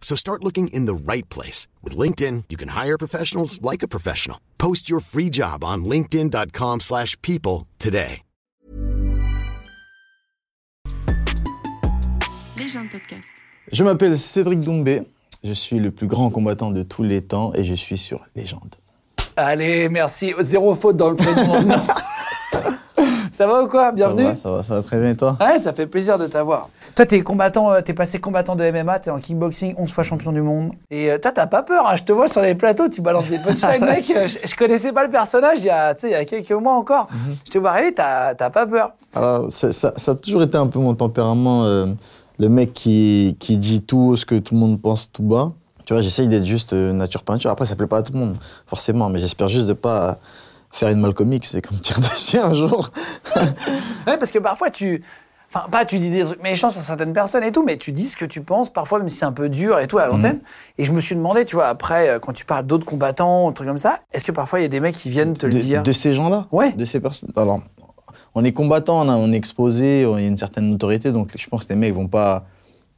So start looking in the right place. With LinkedIn, you can hire professionals like a professional. Post your free job on linkedin.com slash people today. Légende podcast. Je m'appelle Cédric Doumbé, je suis le plus grand combattant de tous les temps et je suis sur Légende. Allez, merci. Zéro faute dans le prénom. ça va ou quoi? Bienvenue. Ça va, ça va, ça va très bien et toi? Ouais, ça fait plaisir de t'avoir. Toi, t'es combattant, euh, t'es passé combattant de MMA, t'es en kickboxing, 11 fois champion du monde. Et euh, toi, t'as pas peur, hein, je te vois sur les plateaux, tu balances des punchlines, mec. Euh, Je, je connaissais pas le personnage il y a, tu sais, il y a quelques mois encore. Mhm. Je te vois arriver, t'as pas peur. Alors, ça, ça a toujours été un peu mon tempérament, euh, le mec qui, qui dit tout ce que tout le monde pense tout bas. Tu vois, j'essaye d'être juste nature peinture. Après, ça plaît pas à tout le monde, forcément, mais j'espère juste de pas faire une Malcolm X, c'est comme tirer dessus un jour. Ouais, parce que parfois, tu. Enfin, pas tu dis des trucs méchants sur certaines personnes et tout, mais tu dis ce que tu penses, parfois, même si c'est un peu dur et tout à l'antenne. Et je me suis demandé, tu vois, après, euh, quand tu parles d'autres combattants, trucs comme ça, est-ce que parfois il y a des mecs qui viennent te le dire? de ces gens-là? Ouais. De ces personnes? Alors, on est combattant, on, a- on est exposé, on a une certaine notoriété, donc je pense que les mecs vont pas,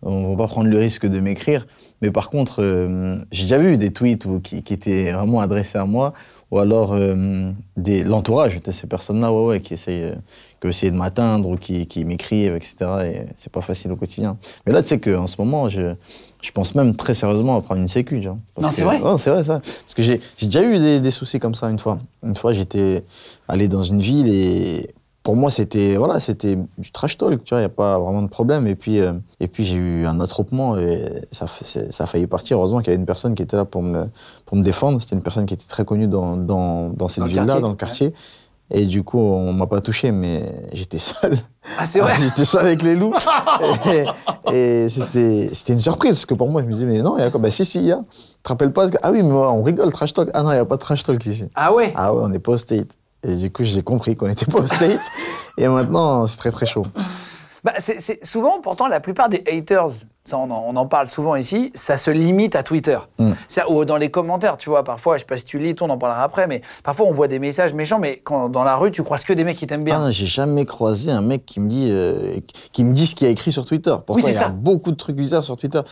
vont pas prendre le risque de m'écrire. Mais par contre, euh, j'ai déjà vu des tweets qui étaient vraiment adressés à moi, ou alors euh, des- l'entourage de ces personnes-là, ouais, ouais, qui essayent, euh, qui essayaient de m'atteindre ou qui, qui m'écrivent, etc. Et c'est pas facile au quotidien. Mais là, tu sais qu'en ce moment, je, je pense même très sérieusement à prendre une sécu. Non, c'est vrai Non, c'est vrai ça. Parce que j'ai j'ai déjà eu des, des soucis comme ça une fois. Une fois, j'étais allé dans une ville et pour moi, c'était voilà, c'était du trash talk, tu vois, il n'y a pas vraiment de problème. Et puis, euh, et puis j'ai eu un attroupement et ça, ça a failli partir. Heureusement qu'il y avait une personne qui était là pour me, pour me défendre. C'était une personne qui était très connue dans, dans, dans cette ville-là, dans le quartier. Et du coup, on m'a pas touché, mais j'étais seul. Ah, c'est vrai J'étais seul avec les loups. et et c'était c'était une surprise, parce que pour moi, je me disais, mais non, il y a quoi? Bah si, si, il y a. Tu te rappelles pas que- Ah oui, mais on rigole, trash talk. Ah non, il n'y a pas de trash talk ici. Ah ouais? Ah ouais, on n'est pas au state. Et du coup, j'ai compris qu'on n'était pas au state. et maintenant, c'est très très chaud. Bah, c'est souvent, pourtant, la plupart des haters, ça, on, en, on en parle souvent ici, ça se limite à Twitter. Mm. C'est- Ou dans les commentaires, tu vois, parfois, je sais pas si tu lis, toi, on en parlera après, mais parfois, on voit des messages méchants, mais quand dans la rue, tu croises que des mecs qui t'aiment bien. Ah, j'ai jamais croisé un mec qui me dit, euh, qui me dit ce qu'il a écrit sur Twitter. Pourquoi c'est il y a ça. beaucoup de trucs bizarres sur Twitter.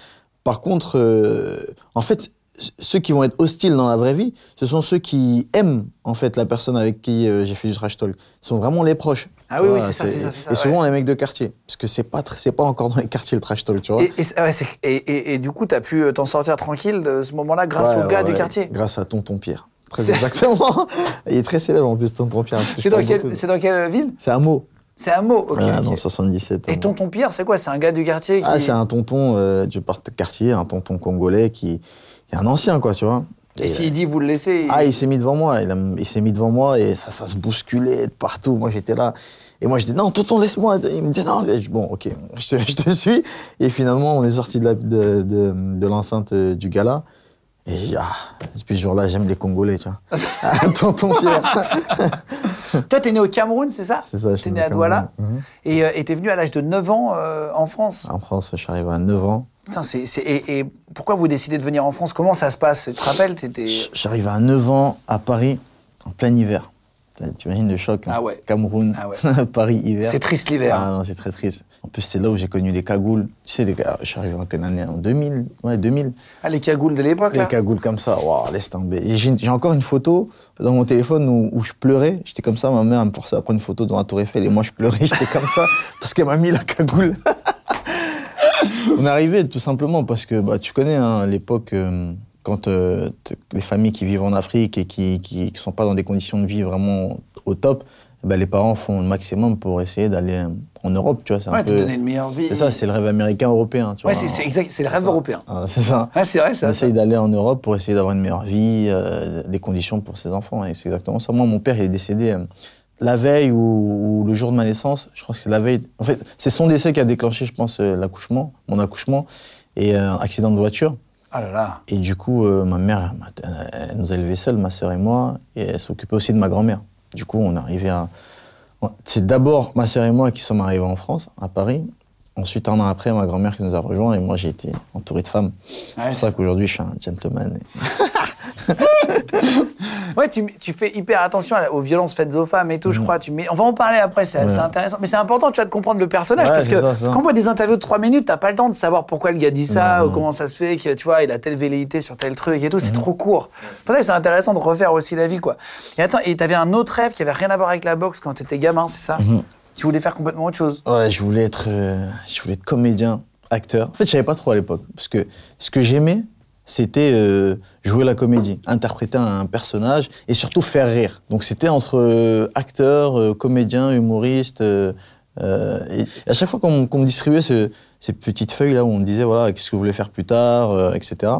Par contre, euh, en fait, ceux qui vont être hostiles dans la vraie vie, ce sont ceux qui aiment en fait la personne avec qui euh, j'ai fait du trash talk. Ce sont vraiment les proches. Ah oui, oui, c'est ça, c'est ça, c'est ça, Et souvent les mecs de quartier, parce que c'est pas c'est pas encore dans les quartiers le trash talk, tu vois. Et, et, c'est- ouais, c'est- et- et- et du coup, tu as pu euh, t'en sortir tranquille de ce moment-là grâce Ouais, au gars du quartier? Grâce à Tonton Pierre. Très exactement. Il est très célèbre en plus, Tonton Pierre. C'est dans, quelle- dans ville? C'est un mot. C'est un mot, ok. Ah, ok. dans 77. Et tonton Pierre, c'est quoi? C'est un gars du quartier qui. Ah, c'est un tonton euh, du quartier, un tonton congolais qui, qui est un ancien, quoi, tu vois. Et s'il dit vous le laissez. il- Ah, il s'est mis devant moi, il, a- il s'est mis devant moi et ça, ça se bousculait de partout. Moi, j'étais là. Et moi, je dis non, tonton, laisse-moi. Il me dit non. Je- bon, ok, je te, je te suis. Et finalement, on est sorti de, la- de, de, de l'enceinte euh, du gala. Et j'ai ah, depuis ce jour-là, j'aime les Congolais, tu vois. Ah, tonton Pierre. Toi, t'es né au Cameroun, c'est ça? C'est ça, je T'es suis né né à Douala. Mhm. Et euh, et t'es venu à l'âge de 9 ans euh, en France? En France, je suis arrivé à 9 ans. Putain, c'est, et, et pourquoi vous décidez de venir en France? Comment ça se passe? Tu te rappelles? J'arrive à 9 ans à Paris, en plein hiver. Tu imagines le choc hein? Ah ouais. Cameroun, Ah ouais. Paris, hiver. C'est triste l'hiver. Ah non, c'est très triste. En plus, c'est là où j'ai connu les cagoules. Tu sais, les, gars, je suis arrivé en quelle année? En 2000 Ouais, 2000. Ah, les cagoules de l'époque, là? Les cagoules comme ça, waouh, laisse tomber. J'ai j'ai encore une photo dans mon téléphone où, où je pleurais. J'étais comme ça, ma mère me forçait à prendre une photo devant la Tour Eiffel et moi je pleurais, j'étais comme ça parce qu'elle m'a mis la cagoule. On est arrivé tout simplement parce que bah, tu connais hein, l'époque euh, quand euh, les familles qui vivent en Afrique et qui qui sont pas dans des conditions de vie vraiment au top, ben, les parents font le maximum pour essayer d'aller euh, en Europe, tu vois. C'est un Ouais, te peu- donner une meilleure vie. C'est ça, c'est le rêve américain européen, tu Ouais, vois. c'est, exact, c'est le rêve ça. européen. Ah, c'est ça. Ah, c'est vrai, On ça. essaye d'aller en Europe pour essayer d'avoir une meilleure vie, euh, des conditions pour ses enfants. Et c'est exactement ça. Moi, mon père, il est décédé la veille ou, ou le jour de ma naissance. Je crois que c'est la veille. En fait, c'est son décès qui a déclenché, je pense, euh, l'accouchement, mon accouchement, et euh, un accident de voiture. Ah là là. Et du coup, euh, ma mère, elle nous a élevés seuls, ma sœur et moi, et elle s'occupait aussi de ma grand-mère. Du coup, on est arrivé à. C'est d'abord ma sœur et moi qui sommes arrivés en France, à Paris. Ensuite, un an après, ma grand-mère qui nous a rejoints, et moi, j'ai été entouré de femmes. C'est pour ça qu'aujourd'hui, je suis un gentleman. Ouais, tu, tu fais hyper attention aux violences faites aux femmes et tout, je crois. Tu mets, on va en parler après, c'est. Ouais. intéressant. Mais c'est important, tu vois, de comprendre le personnage. Ouais, parce que ça, c'est ça. quand on voit des interviews de 3 minutes, t'as pas le temps de savoir pourquoi le gars dit ça ou comment ça se fait, que tu vois, il a telle velléité sur tel truc et tout. C'est trop court. C'est pour ça c'est intéressant de refaire aussi la vie, quoi. Et attends, et t'avais un autre rêve qui avait rien à voir avec la boxe quand t'étais gamin, c'est ça? Mhm. Tu voulais faire complètement autre chose? Ouais, je voulais être, euh, je voulais être comédien, acteur. En fait, je savais pas trop à l'époque, parce que ce que j'aimais, c'était euh, jouer la comédie, interpréter un personnage et surtout faire rire. Donc c'était entre euh, acteur, euh, comédien, humoriste. euh, euh, et à chaque fois qu'on me distribuait ce- ces petites feuilles là où on me disait voilà qu'est-ce que vous voulez faire plus tard, etc.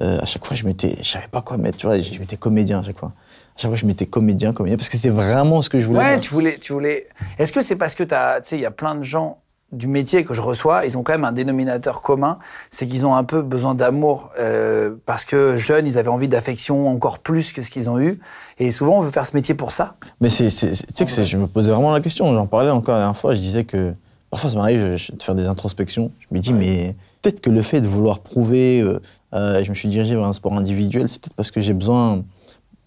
à chaque fois je mettais, je savais pas quoi mettre, tu vois, je mettais comédien à chaque fois. À chaque fois je mettais comédien, comédien, parce que c'est vraiment ce que je voulais. Ouais, faire. tu voulais, tu voulais. Est-ce que c'est parce que t'as, tu sais, il y a plein de gens du métier que je reçois, ils ont quand même un dénominateur commun, c'est qu'ils ont un peu besoin d'amour euh, parce que jeunes, ils avaient envie d'affection encore plus que ce qu'ils ont eu, et souvent on veut faire ce métier pour ça. Mais c'est, tu sais que je me posais vraiment la question. J'en parlais encore la dernière fois. Je disais que parfois ça m'arrive de faire des introspections. Je me dis, mais peut-être que le fait de vouloir prouver, euh, euh, je me suis dirigé vers un sport individuel, c'est peut-être parce que j'ai besoin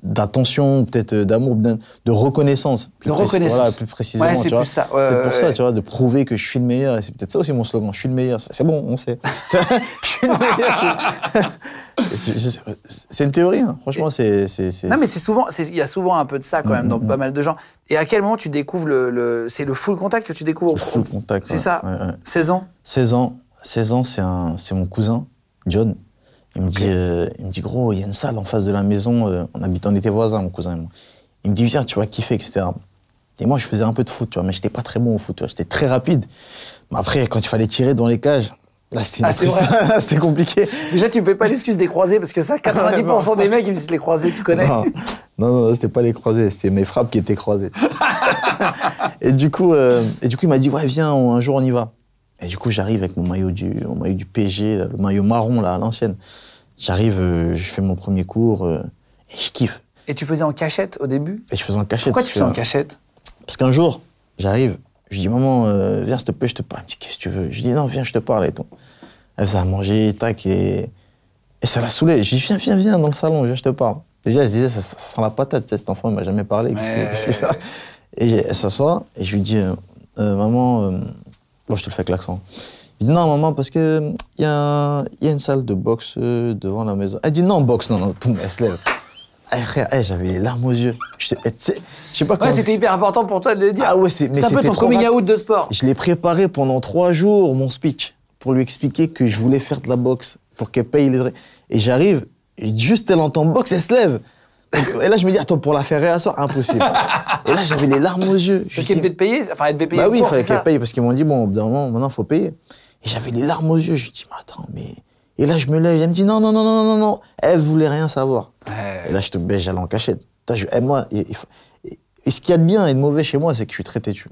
d'attention, peut-être euh, d'amour, de reconnaissance. De reconnaissance. Voilà, plus précisément. Ouais, c'est tu vois. plus ça. Ouais, c'est ouais, pour ça, tu vois, de prouver que je suis le meilleur. Et c'est peut-être ça aussi mon slogan. Je suis le meilleur. C'est bon, on sait. je suis le meilleur. C'est- une théorie. hein. Franchement, c'est, Non, mais c'est souvent, il y a souvent un peu de ça quand même dans pas mal de gens. Et à quel moment tu découvres le, le- c'est le full contact que tu découvres le full contact. C'est ça? Ouais, ouais. 16 ans? 16 ans, 16 ans, c'est un, c'est mon cousin, John. Il me dit, euh, il me dit, gros, il y a une salle en face de la maison. euh, on habite, on était voisins, mon cousin et moi. Il me dit, viens, tu vas kiffer, etc. Et moi, je faisais un peu de foot, tu vois, mais j'étais pas très bon au foot, tu vois, j'étais très rapide. Mais après, quand il fallait tirer dans les cages, là, c'était, Ah, c'était compliqué. Déjà, tu me fais pas l'excuse des croisés parce que ça, 90% des mecs, ils me disent les croisés, tu connais. Non, non, non, c'était pas les croisés, c'était mes frappes qui étaient croisées. et, du coup, euh, et du coup, il m'a dit, ouais, viens, on- un jour on y va. Et du coup, j'arrive avec mon maillot du, mon maillot du PSG, le maillot marron, là, à l'ancienne. J'arrive, euh, je fais mon premier cours, euh, et je kiffe. Et tu faisais en cachette au début? Et je faisais en cachette. Pourquoi tu faisais en cachette? Parce qu'un jour, j'arrive, je dis, maman, euh, viens, s'il te plaît, je te parle. Elle me dit, qu'est-ce que tu veux? Je dis, non, viens, je te parle et tout. Elle faisait à manger, tac, et, et ça la saoulait. Je dis, viens, viens, viens dans le salon, viens, je te parle. Déjà, elle se disait, ça, ça sent la patate, cet enfant, il m'a jamais parlé. Ouais. ça Et elle s'assoit, et je lui dis, maman, euh, bon, je te le fais avec l'accent. Je dis, non, maman, parce que il y, a, il y a une salle de boxe euh, devant la maison. Elle dit, non, boxe, non, non, poum, elle se lève. Eh, frère, eh, j'avais les larmes aux yeux. Je sais eh, pas Ouais, comment. c'était hyper important pour toi de le dire. Ah ouais, c'est- un peu ton coming out de sport. Je l'ai préparé pendant trois jours, mon speech, pour lui expliquer que je voulais faire de la boxe, pour qu'elle paye les... Et j'arrive, et juste elle entend boxe, elle se lève. Et là, je me dis, attends, pour la faire réasseoir, impossible. et là, j'avais les larmes aux yeux. Parce qu'elle devait te payer, enfin, elle devait payer bah oui, il fallait qu'elle paye, parce qu'ils m'ont dit, bon, au bout d'un moment, maintenant, il faut payer. Et j'avais les larmes aux yeux, je lui dis, mais attends, mais... Et là, je me lève, elle me dit, non, non, non, non, non, non, elle voulait rien savoir. Ouais. Et là, je te baisse, j'allais en cachette. Je- et moi, faut- et, et ce qu'il y a de bien et de mauvais chez moi, c'est que je suis très têtu.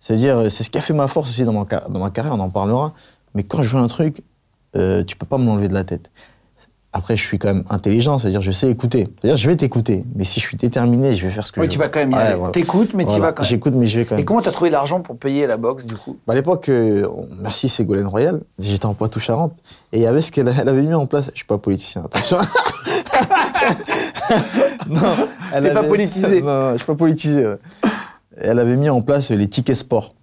C'est-à-dire, euh, c'est ce qui a fait ma force aussi dans, mon ca- dans ma carrière, on en parlera. Mais quand je veux un truc, euh, tu peux pas me l'enlever de la tête. Après, je suis quand même intelligent, c'est-à-dire, je sais écouter. C'est-à-dire, je vais t'écouter, mais si je suis déterminé, je vais faire ce que Oui, je tu veux. vas quand même y Ouais, aller. voilà. T'écoutes, mais tu vas quand même. J'écoute, mais je vais quand même. Et comment t'as trouvé l'argent pour payer la boxe, du coup? Bah, à l'époque, euh, merci Ségolène Royal, j'étais en Poitou-Charentes, et il y avait ce qu'elle elle avait mis en place. Je suis pas politicien, attention. non, elle T'es pas politisé. Non, je suis pas politisé. ouais. Elle avait mis en place les tickets sport.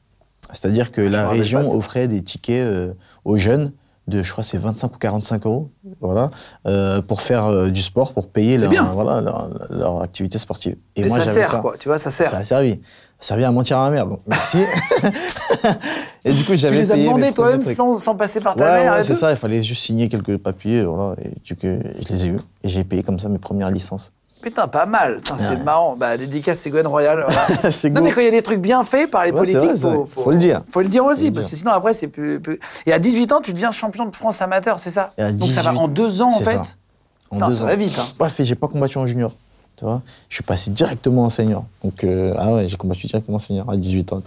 C'est-à-dire que la région offrait des tickets euh, aux jeunes de, je crois, c'est 25 ou 45 euros, voilà, euh, pour faire euh, du sport, pour payer leur, bien. voilà, leur, leur activité sportive. Et Mais moi, ça sert, ça. quoi. Tu vois, ça sert. Ça a servi. Ça a servi à mentir à ma mère, donc merci. et du coup, Tu j'avais les as demandés toi-même sans, sans passer par ta Ouais, mère ouais, c'est ça, il fallait juste signer quelques papiers, voilà, et du coup, je les ai eus. Et j'ai payé comme ça mes premières licences. Putain, pas mal. Putain, c'est marrant. Bah, dédicace Ségolène Royal. voilà. C'est non, mais quand il y a des trucs bien faits par les Ouais, politiques, faut, faut le dire. Faut le dire aussi, le parce que sinon après, c'est plus, plus- Et à 18 ans, tu deviens champion de France amateur, c'est ça? Et à Donc ça va 18, en deux ans, en fait? ça. En Putain, deux ça ans. va vite, hein. Pas fait, j'ai pas combattu en junior. Tu vois, je suis passé directement en senior. Donc, euh, ah ouais, j'ai combattu directement en senior à 18 ans.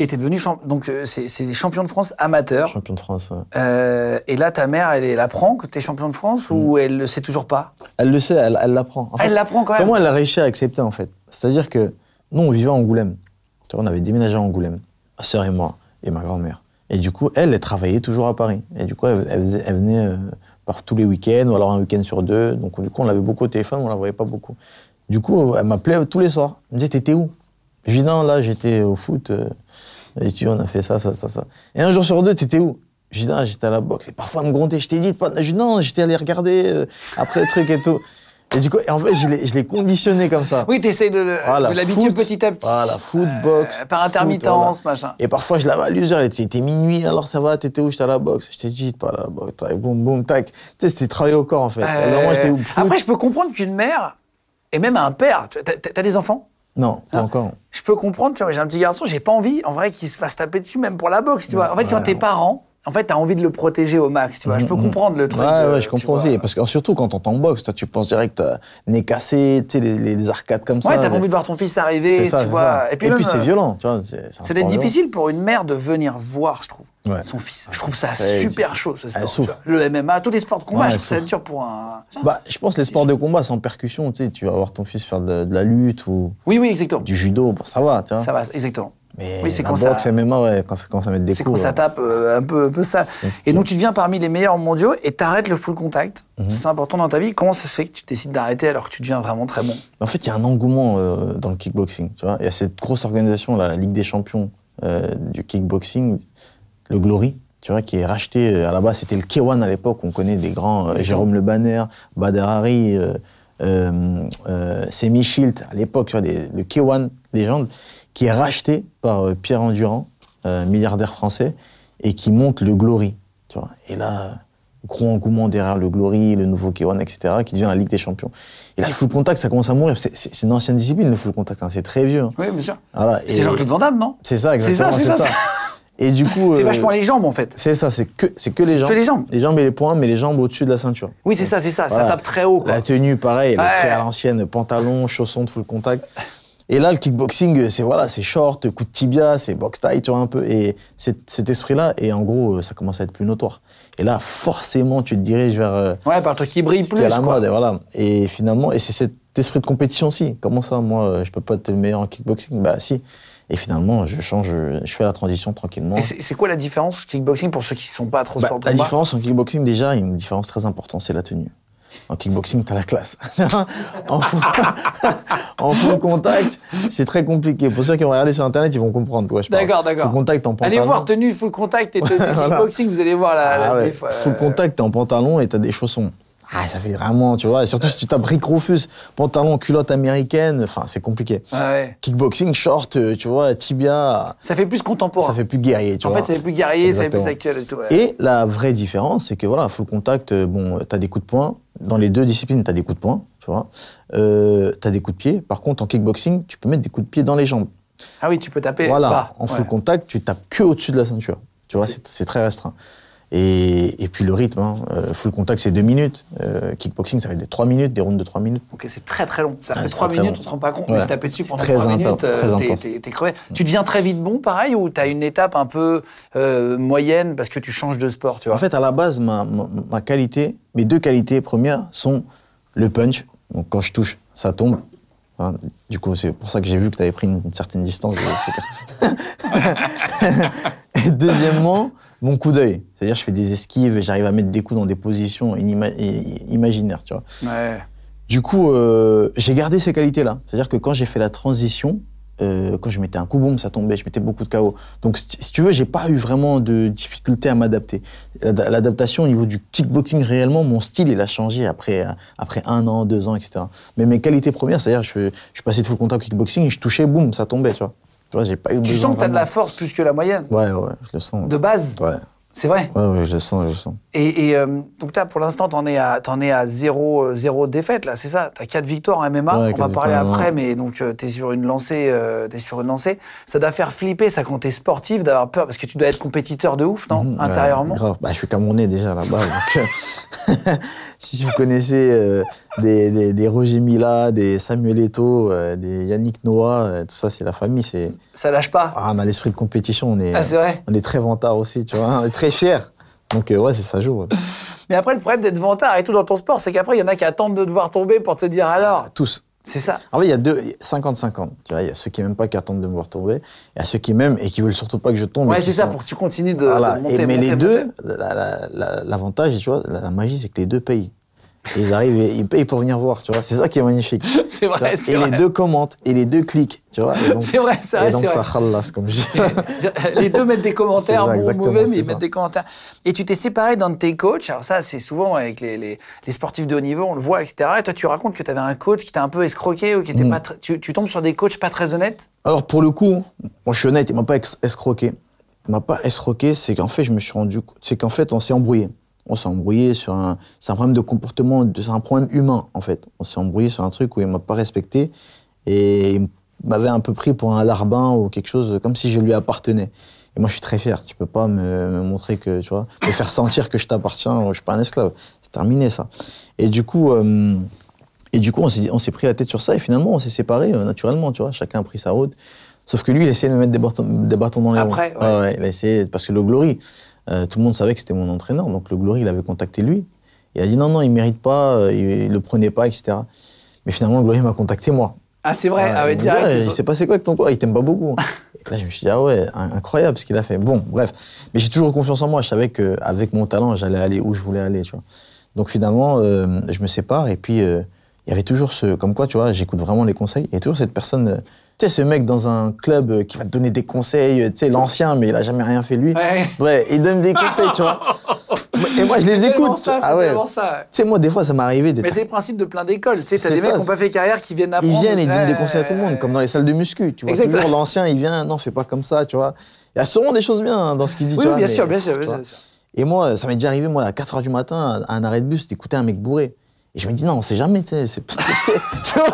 Et t'es devenu champ- donc euh, c'est c'est champion de France amateur. Champion de France. ouais. Euh, et là, ta mère, elle, elle apprend que t'es champion de France ou Mm. elle le sait toujours pas? Elle le sait, elle elle l'apprend. En Elle l'apprend quand même. Comment elle a réussi à accepter en fait? C'est-à-dire que nous, on vivait à Angoulême. Tu vois, on avait déménagé à Angoulême, ma sœur et moi, et ma grand-mère. Et du coup, elle, elle travaillait toujours à Paris. Et du coup, elle, elle venait euh, par tous les week-ends, ou alors un week-end sur deux. Donc, du coup, on l'avait beaucoup au téléphone, on la voyait pas beaucoup. Du coup, elle m'appelait tous les soirs. Elle me disait, t'étais où? Je dis, non, là, j'étais au foot. euh, et tu vois, on a fait ça, ça, ça, ça. Et un jour sur deux, t'étais où? Je dis, non, j'étais à la boxe. Et parfois, elle me grondait. Je t'ai dit, pas... je dis, non, j'étais allé regarder euh, après le truc et tout. Et du coup, et en fait, je l'ai conditionné comme ça. Oui, t'essayes de, Voilà, de l'habituer foot, petit à petit. Voilà, foot, boxe. Euh, par foot, intermittence, voilà. machin. Et parfois, je l'avais à l'usure. Elle était, minuit, alors ça va, t'étais où? J'étais à la boxe. Je t'ai dit, pas à la boxe. Boum, boum, tac. Tu sais, c'était travailler au corps, en fait. Euh, Alors, moi, j'étais où Foot Après, je peux comprendre qu'une mère, et même un père, t'as des enfants? Non, pas Ah. encore. Je peux comprendre, tu vois, j'ai un petit garçon, j'ai pas envie, en vrai, qu'il se fasse taper dessus, même pour la boxe, tu vois. En fait, quand ouais. t'es parent, en fait, t'as envie de le protéger au max, tu vois. Je peux comprendre le truc. Ouais, de- ouais, je tu comprends aussi. Parce que surtout quand t'entends boxe, toi, tu penses direct à nez cassé, tu sais, les, les arcades comme ça. Ouais, t'as les- envie de voir ton fils arriver, ça, tu vois. ça. Et puis, c'est euh, violent, tu vois. c'est- violent. difficile pour une mère de venir voir, je trouve, Ouais. son fils. Je trouve ça super chaud, ce sport. tu vois. Le MMA, tous les sports de combat, je trouve ça dur pour un. Bah, je pense les sports de combat sans percussion, tu sais, tu vas voir ton fils faire de, de la lutte ou Oui, oui, exactement. du judo, bon, ça va, tu vois. Ça va, exactement. Mais Oui, c'est la quand boxe, ça- MMA, ouais, quand ça commence à mettre des C'est coups. quand ça ouais. tape euh, un peu, un peu ça. Et donc tu deviens parmi les meilleurs mondiaux et t'arrêtes le full contact. Mhm. C'est important dans ta vie. Comment ça se fait que tu décides d'arrêter alors que tu deviens vraiment très bon? En fait, il y a un engouement euh, dans le kickboxing. Tu vois, il y a cette grosse organisation, la Ligue des champions euh, du kickboxing, le Glory. Tu vois, qui est racheté. à la base, c'était le K1 à l'époque. On connaît des grands Jérôme Le Banner, Bader Hari, euh, Semi Schilt. À l'époque, tu vois, des- le K1 légende, qui est racheté par euh, Pierre Endurant, euh, milliardaire français, et qui monte le Glory. Tu vois. Et là, gros engouement derrière le Glory, le nouveau K1, etc., qui devient la Ligue des champions. Et là, le full contact, ça commence à mourir. C'est- C'est c'est une ancienne discipline, le full contact. hein. C'est très vieux. hein. Oui, bien sûr. Voilà. Et- Jean-Claude Van Damme, non? C'est ça, C'est ça, exactement. c'est C'est ça, ça. Et du coup. C'est euh, vachement les jambes en fait. C'est ça, c'est que, c'est que les C'est jambes. que les jambes. Les jambes et les poings, mais les jambes au-dessus de la ceinture. Oui, c'est ça, c'est ça. Ça tape très haut. Quoi. La tenue, pareil, elle est très à l'ancienne, pantalon, chaussons de full contact. Et là, le kickboxing, c'est voilà, c'est short, coup de tibia, c'est box tight, tu vois un peu. Et cet, esprit-là, et en gros, euh, ça commence à être plus notoire. Et là, forcément, tu te diriges vers euh, Ouais, par le truc qui brille plus. à la quoi. mode, et voilà. Et finalement, et c'est cet esprit de compétition aussi. Comment ça, moi, euh, je peux pas être le meilleur en kickboxing? Bah si. Et finalement, je change, je fais la transition tranquillement. Et c'est quoi la différence kickboxing pour ceux qui sont pas trop Bah, sport de la différence en kickboxing, déjà, il y a une différence très importante, c'est la tenue. En kickboxing, t'as la classe. en, full, en full contact, c'est très compliqué. Pour ceux qui vont regarder sur Internet, ils vont comprendre. Quoi, je parle. D'accord, d'accord. Full contact en pantalon. Allez voir tenue full contact et tenue Voilà. kickboxing, vous allez voir la. la Ah ouais, diff, euh, Full contact, t'es en pantalon et t'as des chaussons. Ah, ça fait vraiment, tu vois. Et surtout si tu tapes Rick Rufus, pantalon, culotte américaine, enfin, c'est compliqué. Ouais. Kickboxing, short, euh, tu vois, tibia, Ça fait plus contemporain. ça fait plus guerrier, tu en vois. fait, ça fait plus guerrier, ça fait plus actuel et tout. ouais. Et la vraie différence, c'est que voilà, full contact, euh, bon, t'as des coups de poing. Dans les deux disciplines, t'as des coups de poing, tu vois. Euh, t'as des coups de pied. Par contre, en kickboxing, tu peux mettre des coups de pied dans les jambes. Ah oui, tu peux taper voilà. bas. En full Ouais. contact, tu tapes que au-dessus de la ceinture. Tu vois, c'est très restreint. Et, et puis le rythme, hein, euh, full contact, c'est deux minutes. Euh, kickboxing, ça va être des trois minutes, des rounds de trois minutes. Ok, c'est très très long. Ça Ouais, fait c'est 3 très minutes, on se rend pas compte, Ouais. mais se taper dessus pendant très 3 intense, minutes, euh, t'es- crevé. Tu deviens très vite bon, pareil, ou t'as une étape un peu euh, moyenne parce que tu changes de sport, tu vois? En fait, à la base, ma, ma, ma qualité, mes deux qualités premières sont le punch. Donc quand je touche, ça tombe. Hein, du coup, c'est pour ça que j'ai vu que tu avais pris une, une certaine distance. Et deuxièmement, mon coup d'œil. C'est-à-dire, je fais des esquives, j'arrive à mettre des coups dans des positions inima- imaginaires, tu vois. Ouais. Du coup, euh, j'ai gardé ces qualités-là. C'est-à-dire que quand j'ai fait la transition, euh, quand je mettais un coup, boum, ça tombait, je mettais beaucoup de KO. Donc, si tu veux, j'ai pas eu vraiment de difficulté à m'adapter. L'ad- L'adaptation au niveau du kickboxing, réellement, mon style, il a changé après, euh, après un an, deux ans, etc. Mais mes qualités premières, c'est-à-dire, je, je suis passé de full contact au kickboxing, et je touchais, boum, ça tombait, tu vois. Tu vois, j'ai pas eu Tu sens que t'as de la force plus que la moyenne Ouais, ouais, je le sens. De base Ouais. C'est vrai. Ouais, ouais, je le sens, je le sens. Et, et, euh, donc, là, pour l'instant, t'en es à, t'en es à zéro, euh, zéro défaite, là, c'est ça T'as quatre victoires en MMA. Ouais, On va parler en après, mais donc, euh, t'es sur une lancée, euh, t'es sur une lancée. Ça doit faire flipper, ça, quand t'es sportif, d'avoir peur, parce que tu dois être compétiteur de ouf, non Mhm, Intérieurement. grave. Bah, je suis Camerounais déjà là-bas. donc, euh, si vous connaissez des, des, des Roger Mila, des Samuel Eto'o, euh, des Yannick Noah, euh, tout ça, c'est la famille. C'est Ça lâche pas. ah, on a l'esprit de compétition. On est, Ah, vrai. on est très vantard aussi, tu vois. On est très fiers. Donc euh, ouais, c'est ça joue. ouais. Mais après, le problème d'être vantard et tout dans ton sport, c'est qu'après, il y en a qui attendent de devoir tomber pour te dire alors. Tous. C'est ça. En fait, il y a deux, 50-50. Tu vois, il y a ceux qui m'aiment pas, qui attendent de me voir tomber. Il y a ceux qui m'aiment et qui veulent surtout pas que je tombe. Ouais, c'est ça, sont- pour que tu continues de, Voilà. de monter. Et- mais monter, les monter. deux, la- la- la- l'avantage, tu vois, la, la magie, c'est que les deux payent. Et ils arrivent et ils payent pour venir voir, tu vois. C'est ça qui est magnifique. C'est vrai, c'est Et vrai. les deux commentent et les deux cliquent, tu vois. Et donc- C'est vrai, c'est vrai, Et donc ça khalas, comme je dis. les deux mettent des commentaires, ça, bons ou mauvais, mais ils ça. mettent des commentaires. Et tu t'es séparé d'un de tes coachs. Alors ça, c'est souvent avec les, les- les sportifs de haut niveau, on le voit, etc. Et toi, tu racontes que tu avais un coach qui t'a un peu escroqué ou qui était Mm. pas tu, tu tombes sur des coachs pas très honnêtes? Alors pour le coup, moi je suis honnête, il m'a pas escroqué. Il m'a pas escroqué, c'est qu'en fait je me suis rendu, c'est qu'en fait on s'est embrouillé. On s'est embrouillé sur un, c'est un problème de comportement, c'est un problème humain en fait. On s'est embrouillé sur un truc où il m'a pas respecté et il m'avait un peu pris pour un larbin ou quelque chose comme si je lui appartenais. Et moi je suis très fier. Tu peux pas me, me montrer que tu vois, me faire sentir que je t'appartiens. Je suis pas un esclave. C'est terminé ça. Et du coup. euh, et du coup, on s'est, pris la tête sur ça et finalement, on s'est séparés euh, naturellement, tu vois. Chacun a pris sa route. Sauf que lui, il essayait de me mettre des bâtons, des bâtons dans les roues. Après, ouais. ouais, il a essayé, parce que le Glory, euh, tout le monde savait que c'était mon entraîneur, donc le Glory, il avait contacté lui. Il a dit non, non, il mérite pas, euh, il, il le prenait pas, etc. Mais finalement, le Glory m'a contacté moi. Ah, c'est vrai. Ah, il ouais, me dit, direct. Ah, il s'est passé quoi avec ton corps? Il t'aime pas beaucoup. Et là, je me suis dit, ah ouais, in- incroyable ce qu'il a fait. Bon, bref. Mais j'ai toujours confiance en moi. Je savais qu'avec mon talent, j'allais aller où je voulais aller, tu vois. Donc finalement, euh, je me sépare et puis euh, il y avait toujours ce. Comme quoi, tu vois, j'écoute vraiment les conseils. Il y a toujours cette personne. Tu sais, ce mec dans un club euh, qui va te donner des conseils, euh, tu sais, l'ancien, mais il a jamais rien fait lui. Ouais. Ouais, il donne des conseils, tu vois. Et moi, je les écoute. ça, c'est ah ouais. ça. Tu sais, moi, des fois, ça m'est arrivé d'être Mais c'est le principe de plein d'écoles. Tu sais, t'as des mecs qui n'ont pas fait carrière qui viennent apprendre. ils viennent et ils donnent des conseils à tout le monde, comme dans les salles de muscu. Tu vois, Exactement. toujours l'ancien, il vient, non, fais pas comme ça, tu vois. Il y a sûrement des choses bien hein, dans ce qu'il dit, Oui, tu oui, vois. bien mais- sûr, bien sûr. bien sûr. Et moi, ça m'est déjà arrivé, moi, à 4 h du matin, à un arrêt de bus, d'écouter un mec bourré. Et je me dis, non, on sait jamais, tu sais. tu vois,